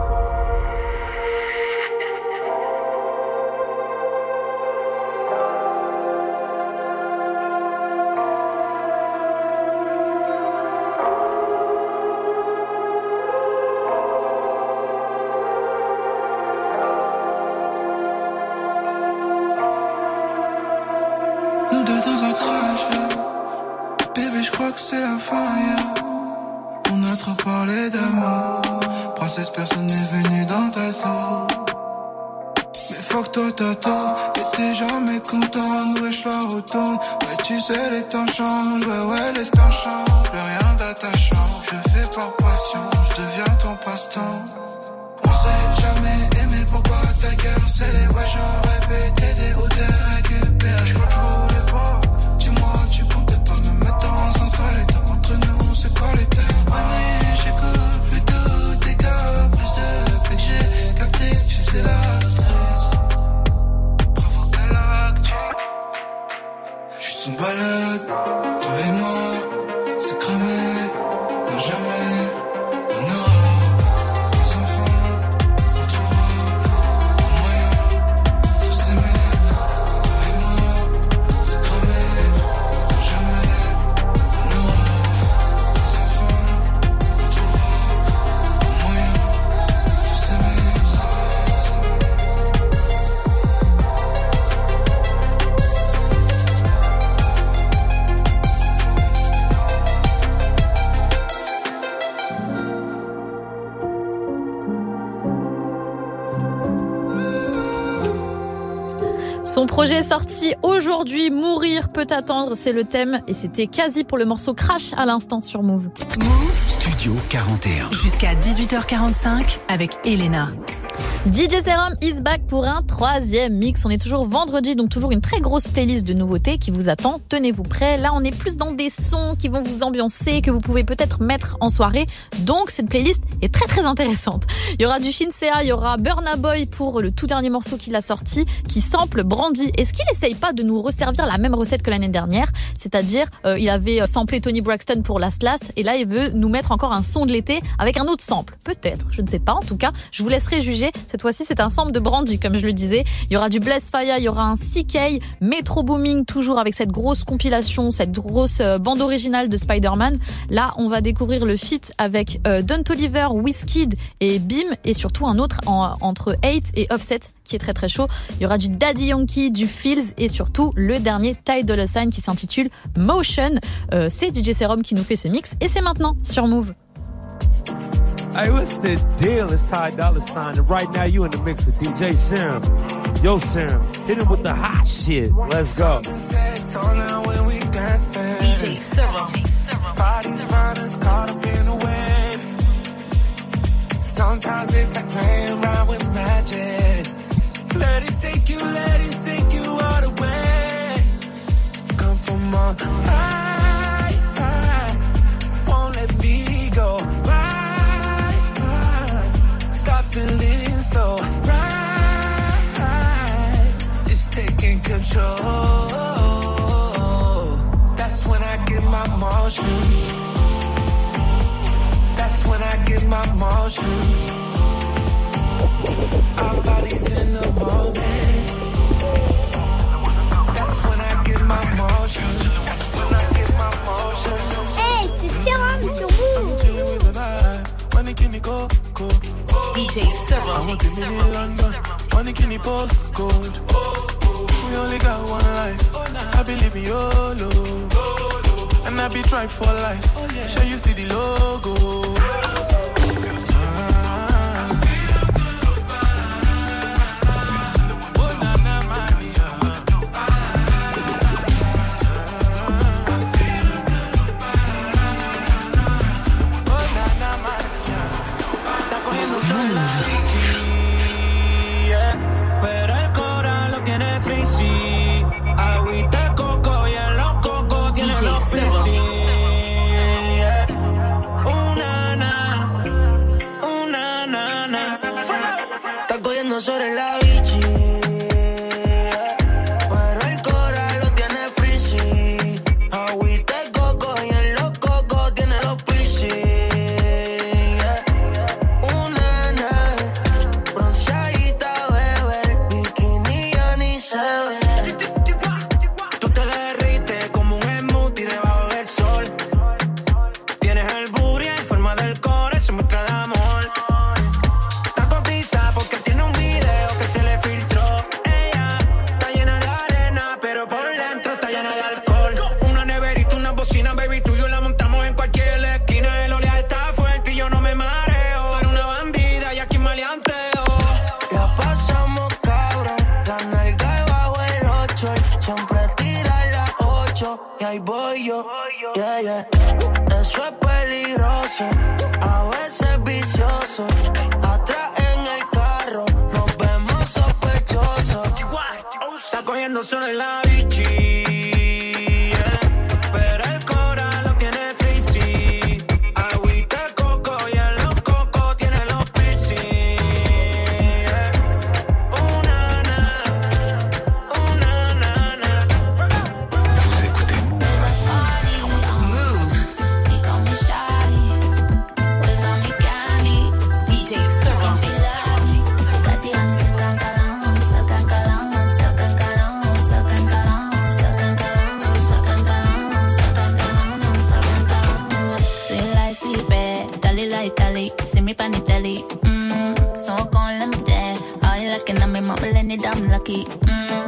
Sorti aujourd'hui. Mourir peut attendre, c'est le thème. Et c'était quasi pour le morceau Crash à l'instant sur Move. Studio 41. Jusqu'à 18h45 avec Elena. DJ Serum is back pour un troisième mix. On est toujours vendredi, donc toujours une très grosse playlist de nouveautés qui vous attend. Tenez-vous prêts. Là, on est plus dans des sons qui vont vous ambiancer, que vous pouvez peut-être mettre en soirée. Donc, cette playlist très très intéressante. Il y aura du Shinsea, il y aura Burna Boy pour le tout dernier morceau qu'il a sorti, qui sample Brandy. Est-ce qu'il essaye pas de nous resservir la même recette que l'année dernière? C'est-à-dire, euh, il avait samplé Tony Braxton pour Last Last, et là, il veut nous mettre encore un son de l'été avec un autre sample. Peut-être, je ne sais pas. En tout cas, je vous laisserai juger. Cette fois-ci, c'est un sample de Brandy, comme je le disais. Il y aura du Bless Fire, il y aura un CK, Metro Booming, toujours avec cette grosse compilation, cette grosse euh, bande originale de Spider-Man. Là, on va découvrir le feat avec euh, Don Toliver, Wizkid et Beam, et surtout un autre en- entre 8 et Offset, qui est très très chaud. Il y aura du Daddy Yankee, du Fields, et surtout le dernier Ty Dolla Sign qui s'intitule Motion. Euh, c'est DJ Serum qui nous fait ce mix, et c'est maintenant sur Move. Hey, what's the deal? It's Ty Dolla Sign, and right now you in the mix with DJ Serum. Yo, Serum, hit him with the hot shit. Let's go. DJ Serum. Bodies violence caught up in a wave. Sometimes it's like playing around with magic. Let it take you, let it take you all the way. Come from on high, high. Won't let me go. Right, right. Stop feeling so right. It's taking control. That's when I get my motion. That's when I get my motion. Our bodies in the moment. That's when I get my motion. That's when I get my motion. Hey, c'est Serum sur Move. Money can go, go. DJ Serum. I want to live in London. Money can you post code. We only got one life. I believe in YOLO. And I be trying for life. Sure you see the logo. Está cogiendo solo en la bichi. lucky.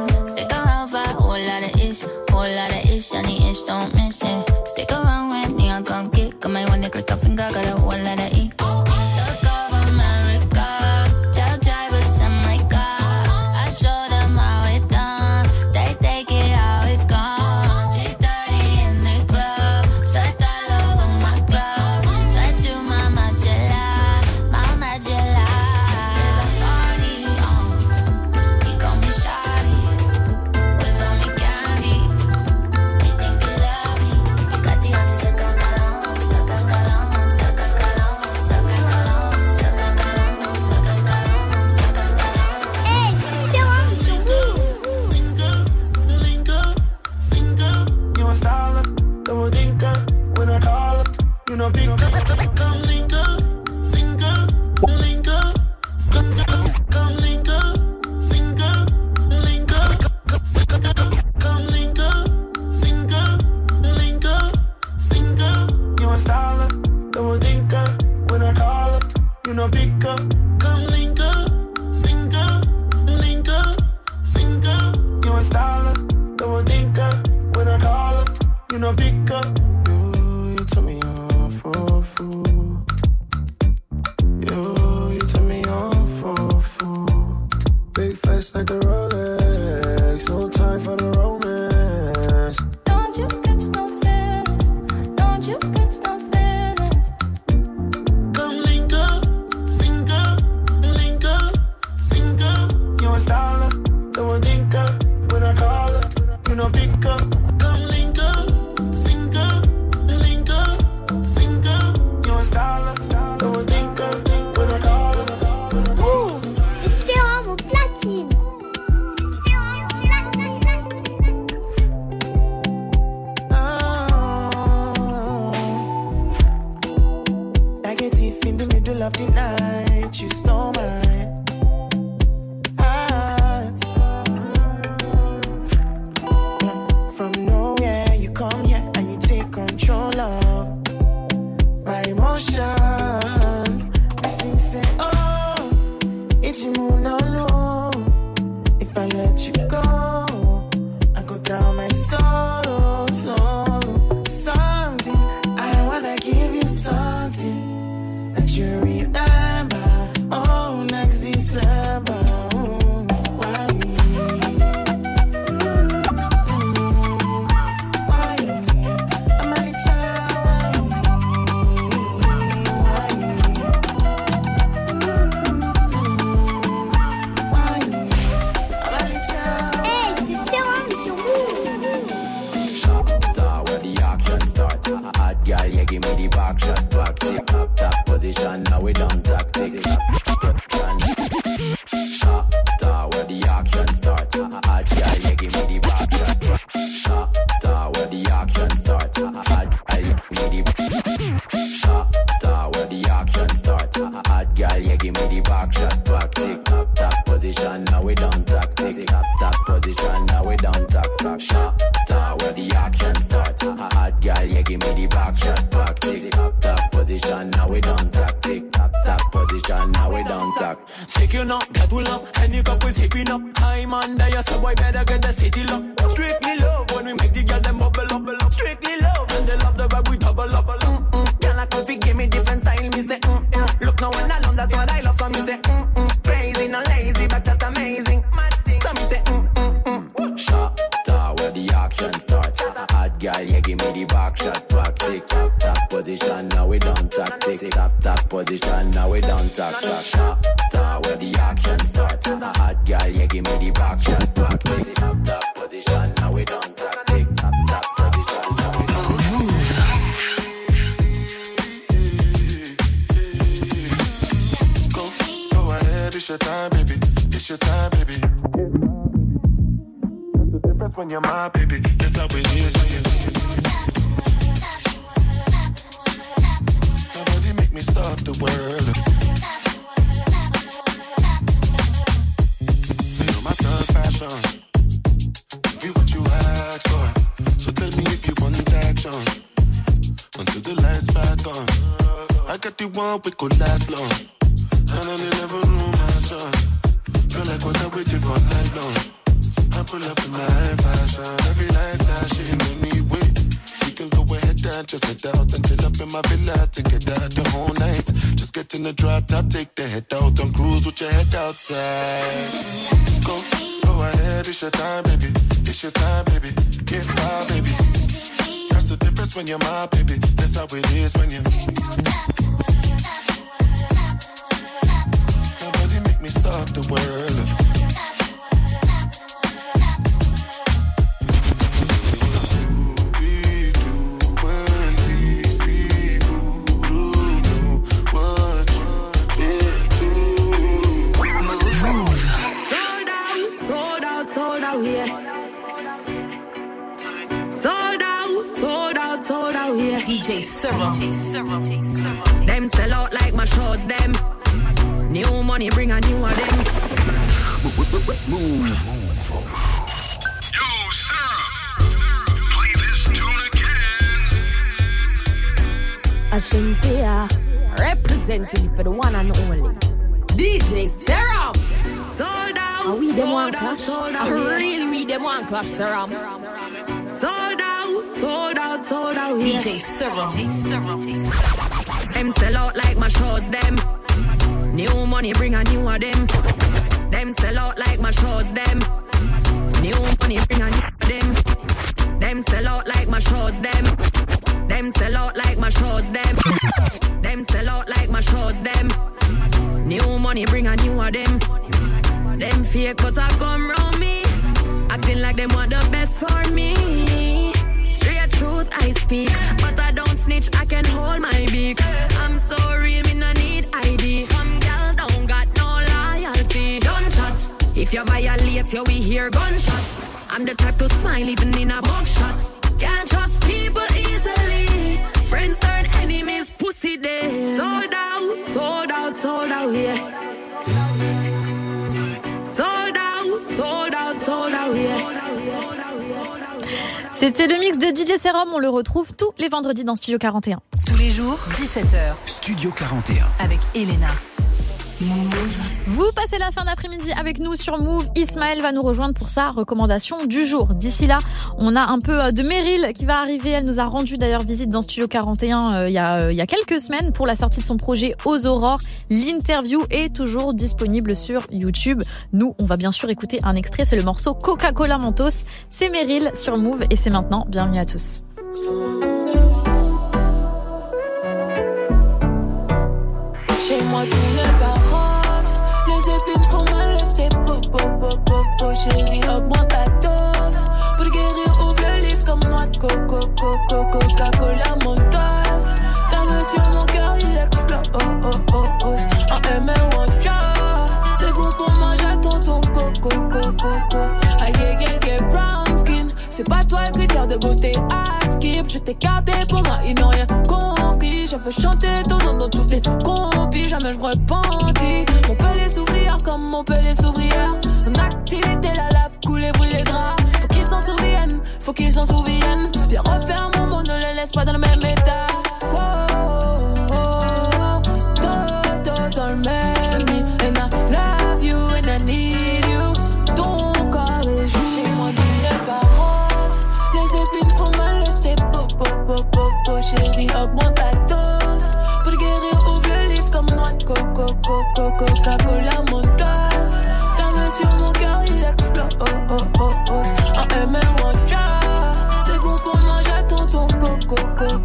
Sold out, sold out, sold out, yeah. DJ Serum. DJ Them sell out like my shows, them. New money bring a new of them. Move. Move. Yo, Serum. Play this tune again. Ashensia. Representing for the one and only. DJ Serum. Sold out. Are we them one clash? I really we them one clash, Serum sold out, sold out. Yeah. DJ Serum. Them sell out like my shows, them. New money bring a new of them. Them sell out like my shows, them. New money bring a new of them. Them sell out like my shows, them. Them sell out like my shows, them. Them sell out like my shows, them. New money bring a new of them. Them fake I come round me. Acting like them want the best for me. Truth I speak, but I don't snitch. I can hold my beak. I'm so real, me no need ID. Some gal don't got no loyalty. Don't chat. If you violate, you we hear gunshots. I'm the type to smile even in a mugshot. Can't trust people easily. Friends turn enemies, pussy dead. Sold out, sold out, sold out, yeah. Sold out, sold out, sold out, yeah. C'était le mix de DJ Serum. On le retrouve tous les vendredis dans Studio 41. Tous les jours, 17h. Studio 41. Avec Elena. Vous passez la fin d'après-midi avec nous sur Move. Ismaël va nous rejoindre pour sa recommandation du jour. D'ici là, on a un peu euh, de Meryl qui va arriver. Elle nous a rendu d'ailleurs visite dans Studio 41 euh, il, y a, euh, il y a quelques semaines pour la sortie de son projet Aux Aurores. L'interview est toujours disponible sur YouTube. Nous, on va bien sûr écouter un extrait. C'est le morceau Coca-Cola Mentos. C'est Meryl sur Move et c'est maintenant. Bienvenue à tous. Chérie, augmente ta dose. Pour guérir, ouvre le livre comme noix de coco coco Coca-Cola Mentos Ta main sur mon cœur, il explose. Oh, oh, oh, oh. En M ou en C'est bon pour manger tonton coco coco coco. Aïe aïe aïe brown skin. C'est pas toi le critère de beauté à skip. Je t'ai gardé pour moi, ils n'ont rien compris. Je veux chanter ton nom dans toutes les compis Jamais je me repentis Mon pelé s'ouvrir comme mon pelé s'ouvrière En activité, la lave, couler, brûler les draps. Faut qu'ils s'en souviennent, faut qu'ils s'en souviennent. Viens refaire mon mot, ne les laisse pas dans le même état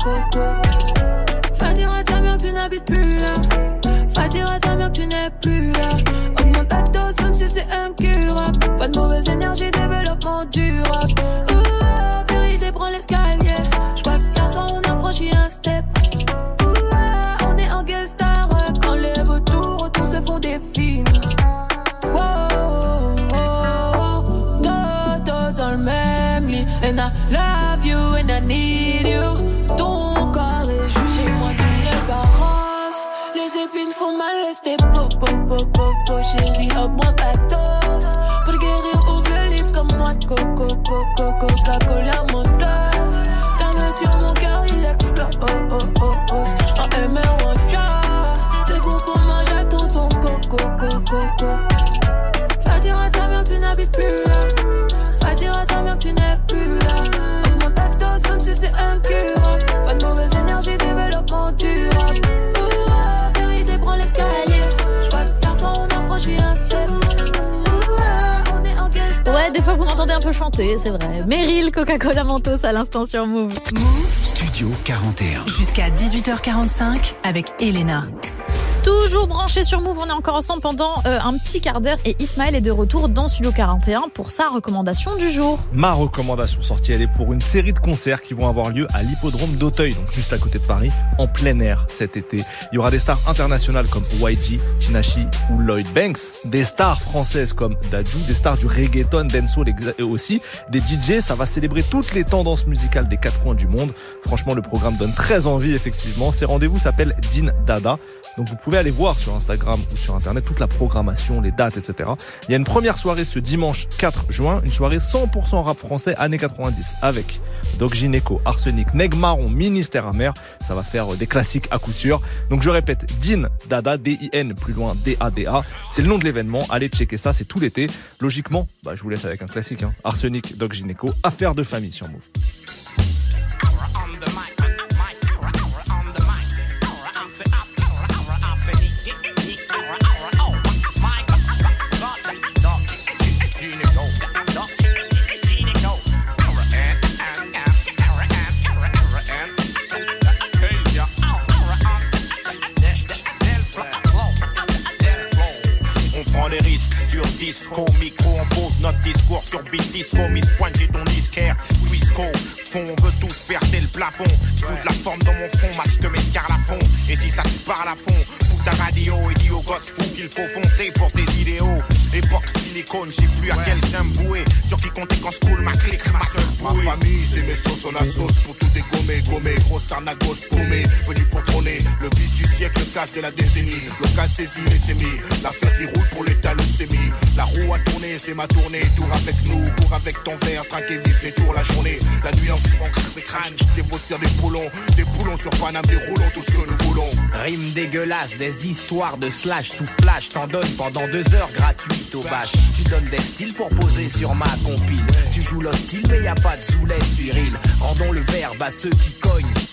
coco, Va dire à ta mère que tu n'habites plus là. Va dire à ta mère que tu n'es plus là. Augmente ta dose même si c'est incurable. Pas de mauvaise énergie, développement durable chanter, c'est vrai. Meryl, Coca-Cola Mentos à l'instant sur Move. Studio 41. Jusqu'à 18h45 avec Elena. Toujours branché sur Move, on est encore ensemble pendant euh, un petit quart d'heure et Ismaël est de retour dans Studio 41 pour sa recommandation du jour. Ma recommandation sortie, elle est pour une série de concerts qui vont avoir lieu à l'hippodrome d'Auteuil, donc juste à côté de Paris, en plein air cet été. Il y aura des stars internationales comme YG, Tinashi ou Lloyd Banks, des stars françaises comme Daju, des stars du reggaeton, dancehall et aussi, des DJ. Ça va célébrer toutes les tendances musicales des quatre coins du monde. Franchement, le programme donne très envie, effectivement. Ces rendez-vous s'appellent Din Dada. Donc vous pouvez pouvez aller voir sur Instagram ou sur Internet toute la programmation, les dates, etc. Il y a une première soirée ce dimanche 4 juin, une soirée 100% rap français années 90 avec Doc Gineco, Arsenic, Neg Marron, Ministère Amer. Ça va faire des classiques à coup sûr. Donc je répète, Din Dada, D-I-N, plus loin D-A-D-A. C'est le nom de l'événement. Allez checker ça, c'est tout l'été. Logiquement, bah, je vous laisse avec un classique. Hein. Arsenic, Doc Gineco, affaire de famille sur Move. Disco, micro, on pose notre discours sur beat disco, Miss Pointe, j'ai ton disquaire, Twisco, fond, on veut tous percer le plafond, je fous de la forme dans mon front, match de mes à fond, et si ça te parle à fond, fous ta radio et dis au gosse fou qu'il faut foncer pour ses idéaux, époque silicone, je sais plus à quel sein me vouer, sur qui compter quand je coule ma clique, ma seule bouée. Ma famille, c'est mes sauces, on a sauce pour tout dégommer, gommer, grosse arnagos paumée, venu pour trôner, le bis du siècle, le casse de la décennie, local saisi, mais c'est mis, l'affaire qui roule pour l'état, le sémi, la roue a tourné, c'est ma tournée, tour avec nous, cours avec ton verre, traquer vis les tours la journée, la nuit en fond, des crânes, des bosseurs, des poulons, des poulons sur Paname, des tout ce que nous voulons. Rime dégueulasse, des histoires de slash sous flash, t'en donnes pendant deux heures gratuites au bâche. Tu donnes des styles pour poser sur ma compile. Tu joues l'hostile, mais y a pas de soulève viril. Rendons le verbe à ceux qui cognent.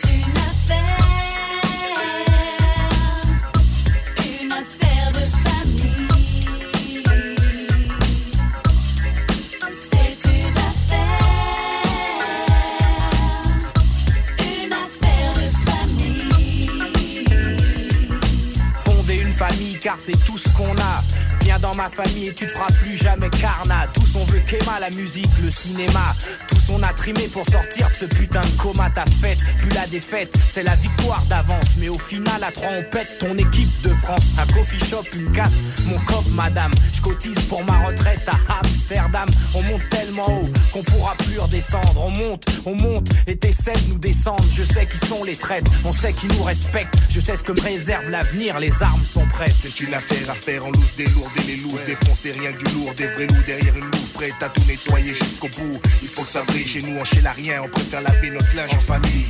C'est tout ce qu'on. Dans ma famille et tu te feras plus jamais carnat. Tous on veut qu'Emma, la musique, le cinéma. Tous on a trimé pour sortir de ce putain de coma. Ta fête, plus la défaite, c'est la victoire d'avance. Mais au final, à trois on pète ton équipe de France. Un coffee shop, une casse, mon cop, madame. Je cotise pour ma retraite à Amsterdam. On monte tellement haut qu'on pourra plus redescendre. On monte, on monte et t'essaies de nous descendre. Je sais qui sont les traîtres, on sait qui nous respectent. Je sais ce que me réserve l'avenir, les armes sont prêtes. C'est une affaire à faire en loose, des lourds les looses. Défoncer rien du lourd, des vrais loups derrière une louve. Prête à tout nettoyer jusqu'au bout. Il faut que ça brille chez nous, on chez la rien. On préfère laver notre linge en famille.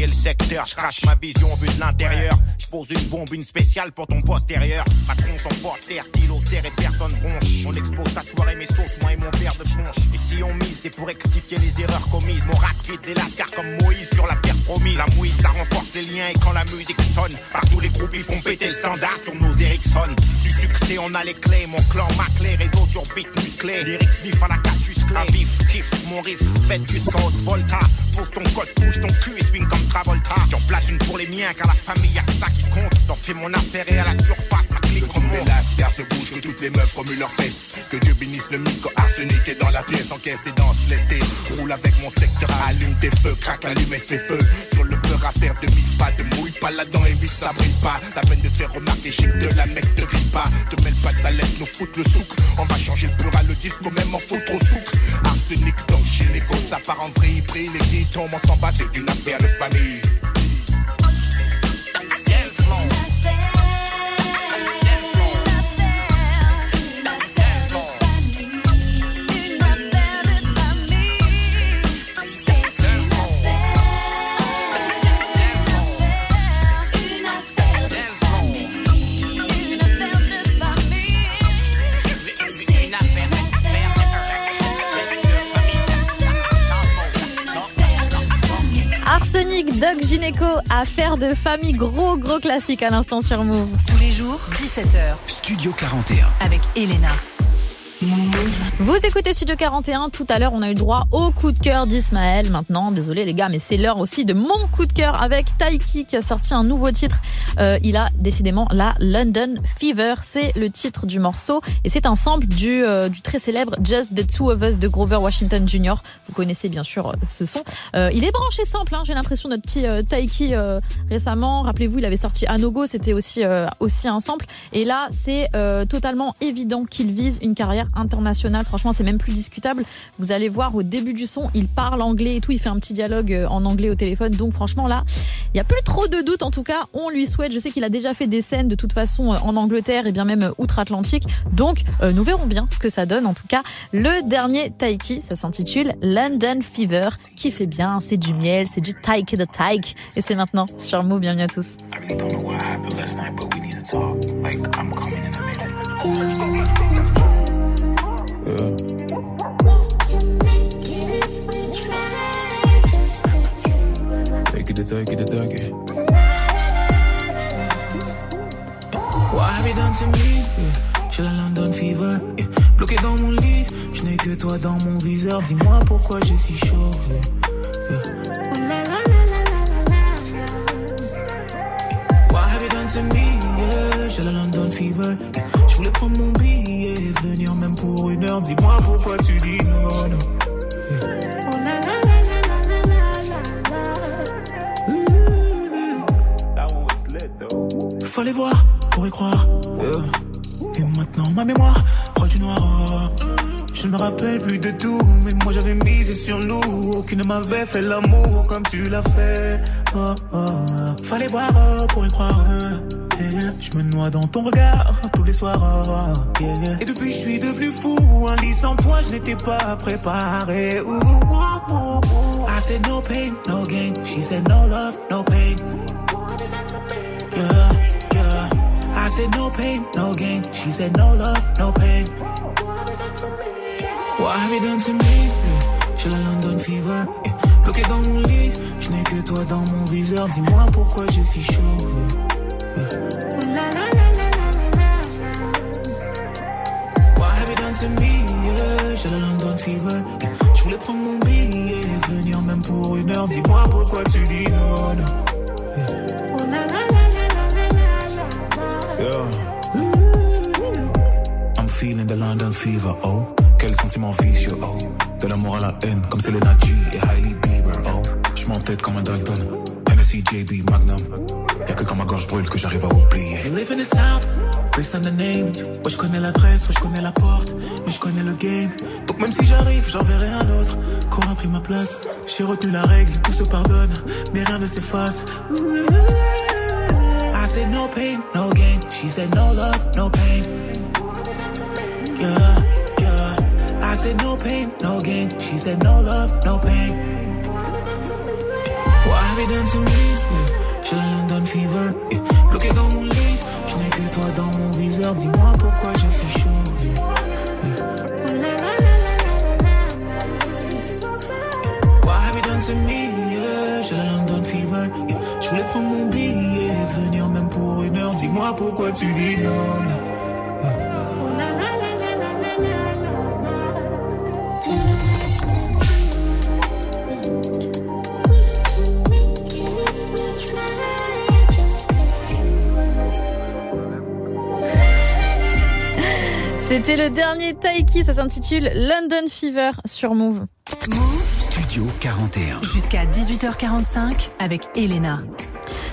Le secteur, je crache ma vision vue de l'intérieur. Je pose une bombe, une spéciale pour ton postérieur. Patron son poster, stylo, terre et personne bronche. On expose ta soirée, mes sauces, moi et mon verre de punch. Et si on mise, c'est pour rectifier les erreurs commises. Mon rap quitte des lascars comme Moïse sur la terre promise. La mouise, ça renforce les liens et quand la musique sonne, partout les groupes ils font péter le standard sur nos Ericsson. Du succès, on a les clés, mon clan, ma clé, réseau sur beat musclé. Lyrics vifs à la casus clé. Un vif, kiff, mon riff, faites jusqu'en haute volta. Ton code, bouge ton cul et swing comme Travolta. J'en place une pour les miens, car la famille que ça qui compte. T'en fais mon affaire et à la surface, ma clique Tous les remonte. lascars se bougent, que toutes les meufs remuent leurs fesses. Que Dieu bénisse le micro arsenic est dans la pièce, encaisse et danse, lesté. Roule avec mon secteur, allume tes feux, craque l'allumette, fait feu. Sur le peur à faire de mille pas, de mouille pas là-dedans, évite ça brille pas. La peine de te faire remarquer, chic de la mec te grille pas. Te mêle pas de sa lettre, nous foutre le souk. On va changer le pur à le disque, même en foutre au souk. Arsenic, donc gynéco, ça part en vrille, brille, les qui tombent, s'en bat, c'est une affaire de famille. Arsenic, Doc Gynéco, affaire de famille, gros gros classique à l'instant sur Move. Tous les jours, 17h, Studio 41. avec Elena. Vous écoutez Studio 41. Tout à l'heure, on a eu droit au coup de cœur d'Ismaël. Maintenant, désolé les gars, mais c'est l'heure aussi de mon coup de cœur avec Taiki qui a sorti un nouveau titre. Euh, il a décidément la London Fever. C'est le titre du morceau et c'est un sample du, euh, du très célèbre Just the Two of Us de Grover Washington Jr. Vous connaissez bien sûr euh, ce son. Euh, il est branché sample. Hein, J'ai l'impression notre petit euh, Taiki euh, récemment. Rappelez-vous, il avait sorti Anogo. C'était aussi aussi un sample. Et là, c'est totalement évident qu'il vise une carrière internationale. Franchement, c'est même plus discutable. Vous allez voir au début du son, il parle anglais et tout. Il fait un petit dialogue euh, en anglais au téléphone. Donc franchement, là, il n'y a plus trop de doutes. En tout cas, on lui souhaite. Je sais qu'il a déjà fait des scènes de toute façon euh, en Angleterre et bien même euh, outre-Atlantique. Donc, euh, nous verrons bien ce que ça donne. En tout cas, le dernier Taiki, ça s'intitule London Fever, qui fait bien. C'est du miel, c'est du Taiki de Taiki. Et c'est maintenant sur Move. Bienvenue à tous. Don't know what happened last night, but we need to talk. Like, I'm coming in a minute. Take it, take it, take it. What have you done to me? J'ai la London Fever. Bloqué dans mon lit, je n'ai que toi dans mon viseur. Dis-moi pourquoi j'ai si chaud. yeah. What have you done to me? J'ai la London Fever. Je voulais prendre mon billet et venir pour une heure. Dis-moi pourquoi tu dis non, non. Fallait voir pour y croire. yeah. Et maintenant ma mémoire proche du noir. Je ne me rappelle plus de tout, mais moi j'avais misé sur nous. Aucune ne m'avait fait l'amour comme tu l'as fait. Oh, oh. Fallait voir oh, pour y croire. Je me noie dans ton regard tous les soirs. oh, yeah. Et depuis je suis devenu fou. Un lit sans toi, je n'étais pas préparé. I said no pain, no gain. She said no love, no pain. Yeah, yeah. I said no pain, no gain. She said no love, no pain. What have you done to me? J'ai la London Fever. Bloqué dans mon lit, je n'ai que toi dans mon viseur. Dis-moi pourquoi j'ai si chaud. To me? Yeah. J'ai la London Fever. Je voulais prendre mon billet et venir même pour une heure. Dis-moi pourquoi tu dis non, non. Yeah. I'm feeling the London fever, oh. Quel sentiment vicieux, oh. De l'amour à la haine, comme Selena G et Hailey Bieber, oh. Je m'entête comme un Dalton. Hennessy, JB, Magnum. Y'a que quand ma gorge brûle que j'arrive à oublier. You live in the South, based on the name. Ouais, je connais l'adresse, ouais, je connais la porte. Donc même si j'arrive, j'enverrai un autre. Qu'aura pris ma place? J'ai retenu la règle, tout se pardonne. Mais rien ne s'efface. I said no pain, no gain. She said no love, no pain. Yeah, yeah. I said no pain, no gain. She said no love, no pain. What have you done to me? Yeah. London fever. Yeah. Bloqué dans mon lit, je n'ai que toi dans mon viseur. Dis-moi pourquoi J'ai la London fever. Yeah. Je voulais prendre mon billet et venir même pour une heure. Dis-moi pourquoi tu dis non. C'était le dernier Taiki, ça s'intitule London Fever sur Move. Studio 41. Jusqu'à 18h45 avec Elena.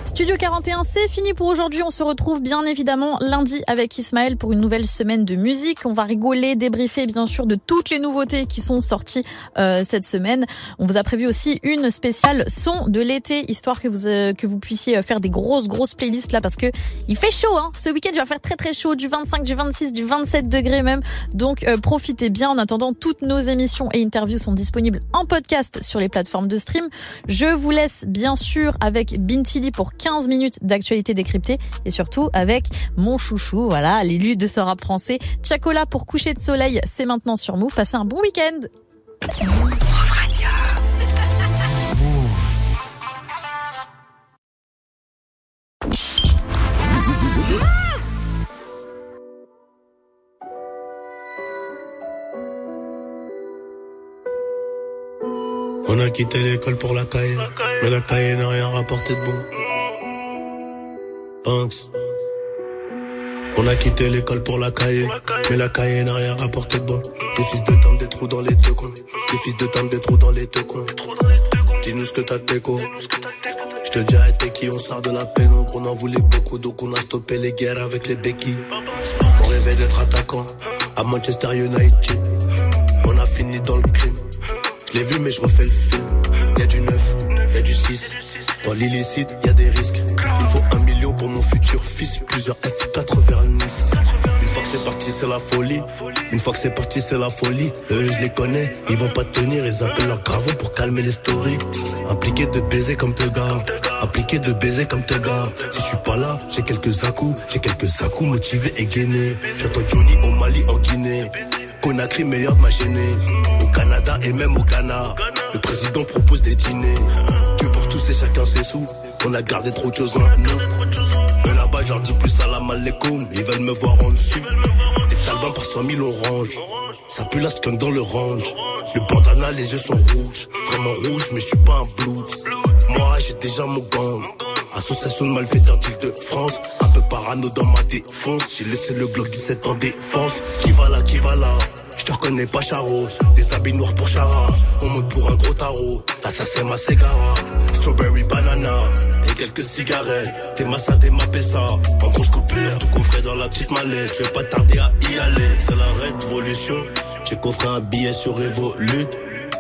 Studio 41, c'est fini pour aujourd'hui. On se retrouve bien évidemment lundi avec Ismaël pour une nouvelle semaine de musique. On va rigoler, débriefer bien sûr de toutes les nouveautés qui sont sorties euh, cette semaine. On vous a prévu aussi une spéciale son de l'été, histoire que vous euh, que vous puissiez faire des grosses grosses playlists là parce que il fait chaud. Hein. Ce week-end, il va faire très très chaud, du 25, du 26, du 27 degrés même. Donc euh, profitez bien. En attendant, toutes nos émissions et interviews sont disponibles en podcast sur les plateformes de stream. Je vous laisse bien sûr avec Bintili pour 15 minutes d'actualité décryptée et surtout avec mon chouchou, voilà, l'élu de ce rap français. Tchakola pour coucher de soleil, c'est maintenant sur Move. Passez un bon week-end. On a quitté l'école pour la caille, mais la caille n'a rien rapporté de bon. Banks. On a quitté l'école pour la caille, mais la caille n'a rien rapporté de bon. Des fils de dame, des trous dans les deux cons. Des fils de dame, des trous dans les deux cons. Dis-nous ce que t'as d'écho. Je te dirai t'es qui, on sort de la pénombre. On en voulait beaucoup, donc on a stoppé les guerres avec les béquilles. On rêvait d'être attaquant à Manchester United. On a fini dans le crime. Je l'ai vu, mais je refais le film. Y a du neuf, y a du 6. Dans l'illicite, y a des risques. Mon futur fils. Plusieurs F4 vers Nice. Une fois que c'est parti, c'est la folie. Une fois que c'est parti, c'est la folie. Eux, je les connais, ils vont pas tenir. Ils appellent leur gravon pour calmer les stories. Impliqué de baiser comme te gars. Impliqué de baiser comme te gars. Si je suis pas là, j'ai quelques à J'ai quelques à motivés et gainés. J'entends Johnny au Mali, en Guinée. Conakry, meilleur de ma gênée. Au Canada et même au Ghana. Le président propose des dîners. Que pour tous et chacun ses sous. On a gardé trop de choses en nous. Je leur dis plus salam alaikum. Ils veulent me voir en dessous. Des talbans par 100 000, on range. Ça pue la skunk dans le range. Le bandana, les yeux sont rouges. Vraiment rouges, mais je suis pas un blues. Moi, j'ai déjà mon gang. Association de malfaiteurs d'île de France. Un peu parano dans ma défense. J'ai laissé le Glock 17 en défense. Qui va là, qui va là? Je te reconnais pas Charo, des habits noirs pour Chara On monte pour un gros tarot, là ça c'est ma cigara Strawberry quelques cigarettes. T'es massa, t'es ma pessa. En grosse coupure, tout coffré dans la petite mallette. Je vais pas tarder à y aller, c'est la révolution. J'ai coffré un billet sur Revolut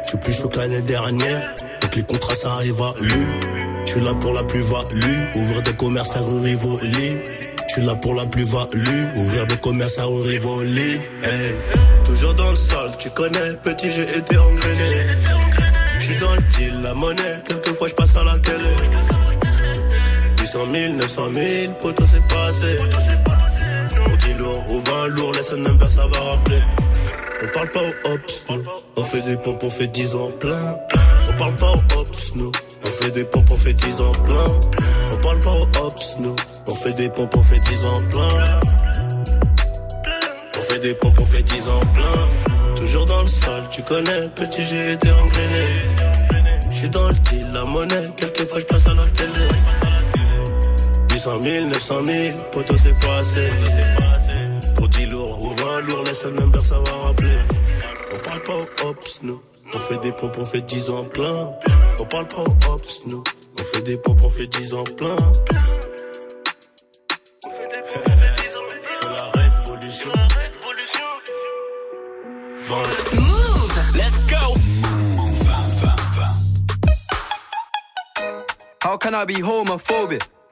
Je suis plus chaud que l'année dernière. Donc les contrats ça arrive à lui Je suis là pour la plus-value. Ouvrir des commerces à rue Rivoli. Je suis là pour la plus-value, ouvrir des commerces à rue Rivoli. Hey. Toujours dans le sol, tu connais, petit j'ai été engrainé. Je suis dans le deal, la monnaie, quelquefois je passe à la télé. 800 000, 900 000, poteau c'est pas assez. On dit lourd ou 20 lourd, laisse un number, ça va rappeler. On parle pas aux ops, nous. On fait des pompes, on fait 10 ans plein. On parle pas aux ops, nous. On fait des pompes, on fait 10 ans plein. On parle pas aux ops, nous. On fait des pompes, on fait 10 ans plein. On fait des pompes, on fait 10 ans plein. Toujours dans le sol, tu connais, petit j'ai été engrainé. J'suis dans le deal, la monnaie, quelquefois je passe à la télé. 800 000, 900 000, poteau c'est pas assez. Pour 10 lourds ou 20 lourds, laisse un number, ça va rappeler. On parle pas aux ops, nous. On fait des pompes, on fait 10 ans plein. On parle pas aux ops, nous. On fait des pompes, on fait 10 ans plein. C'est la révolution. Move, let's go. How can I be homophobic?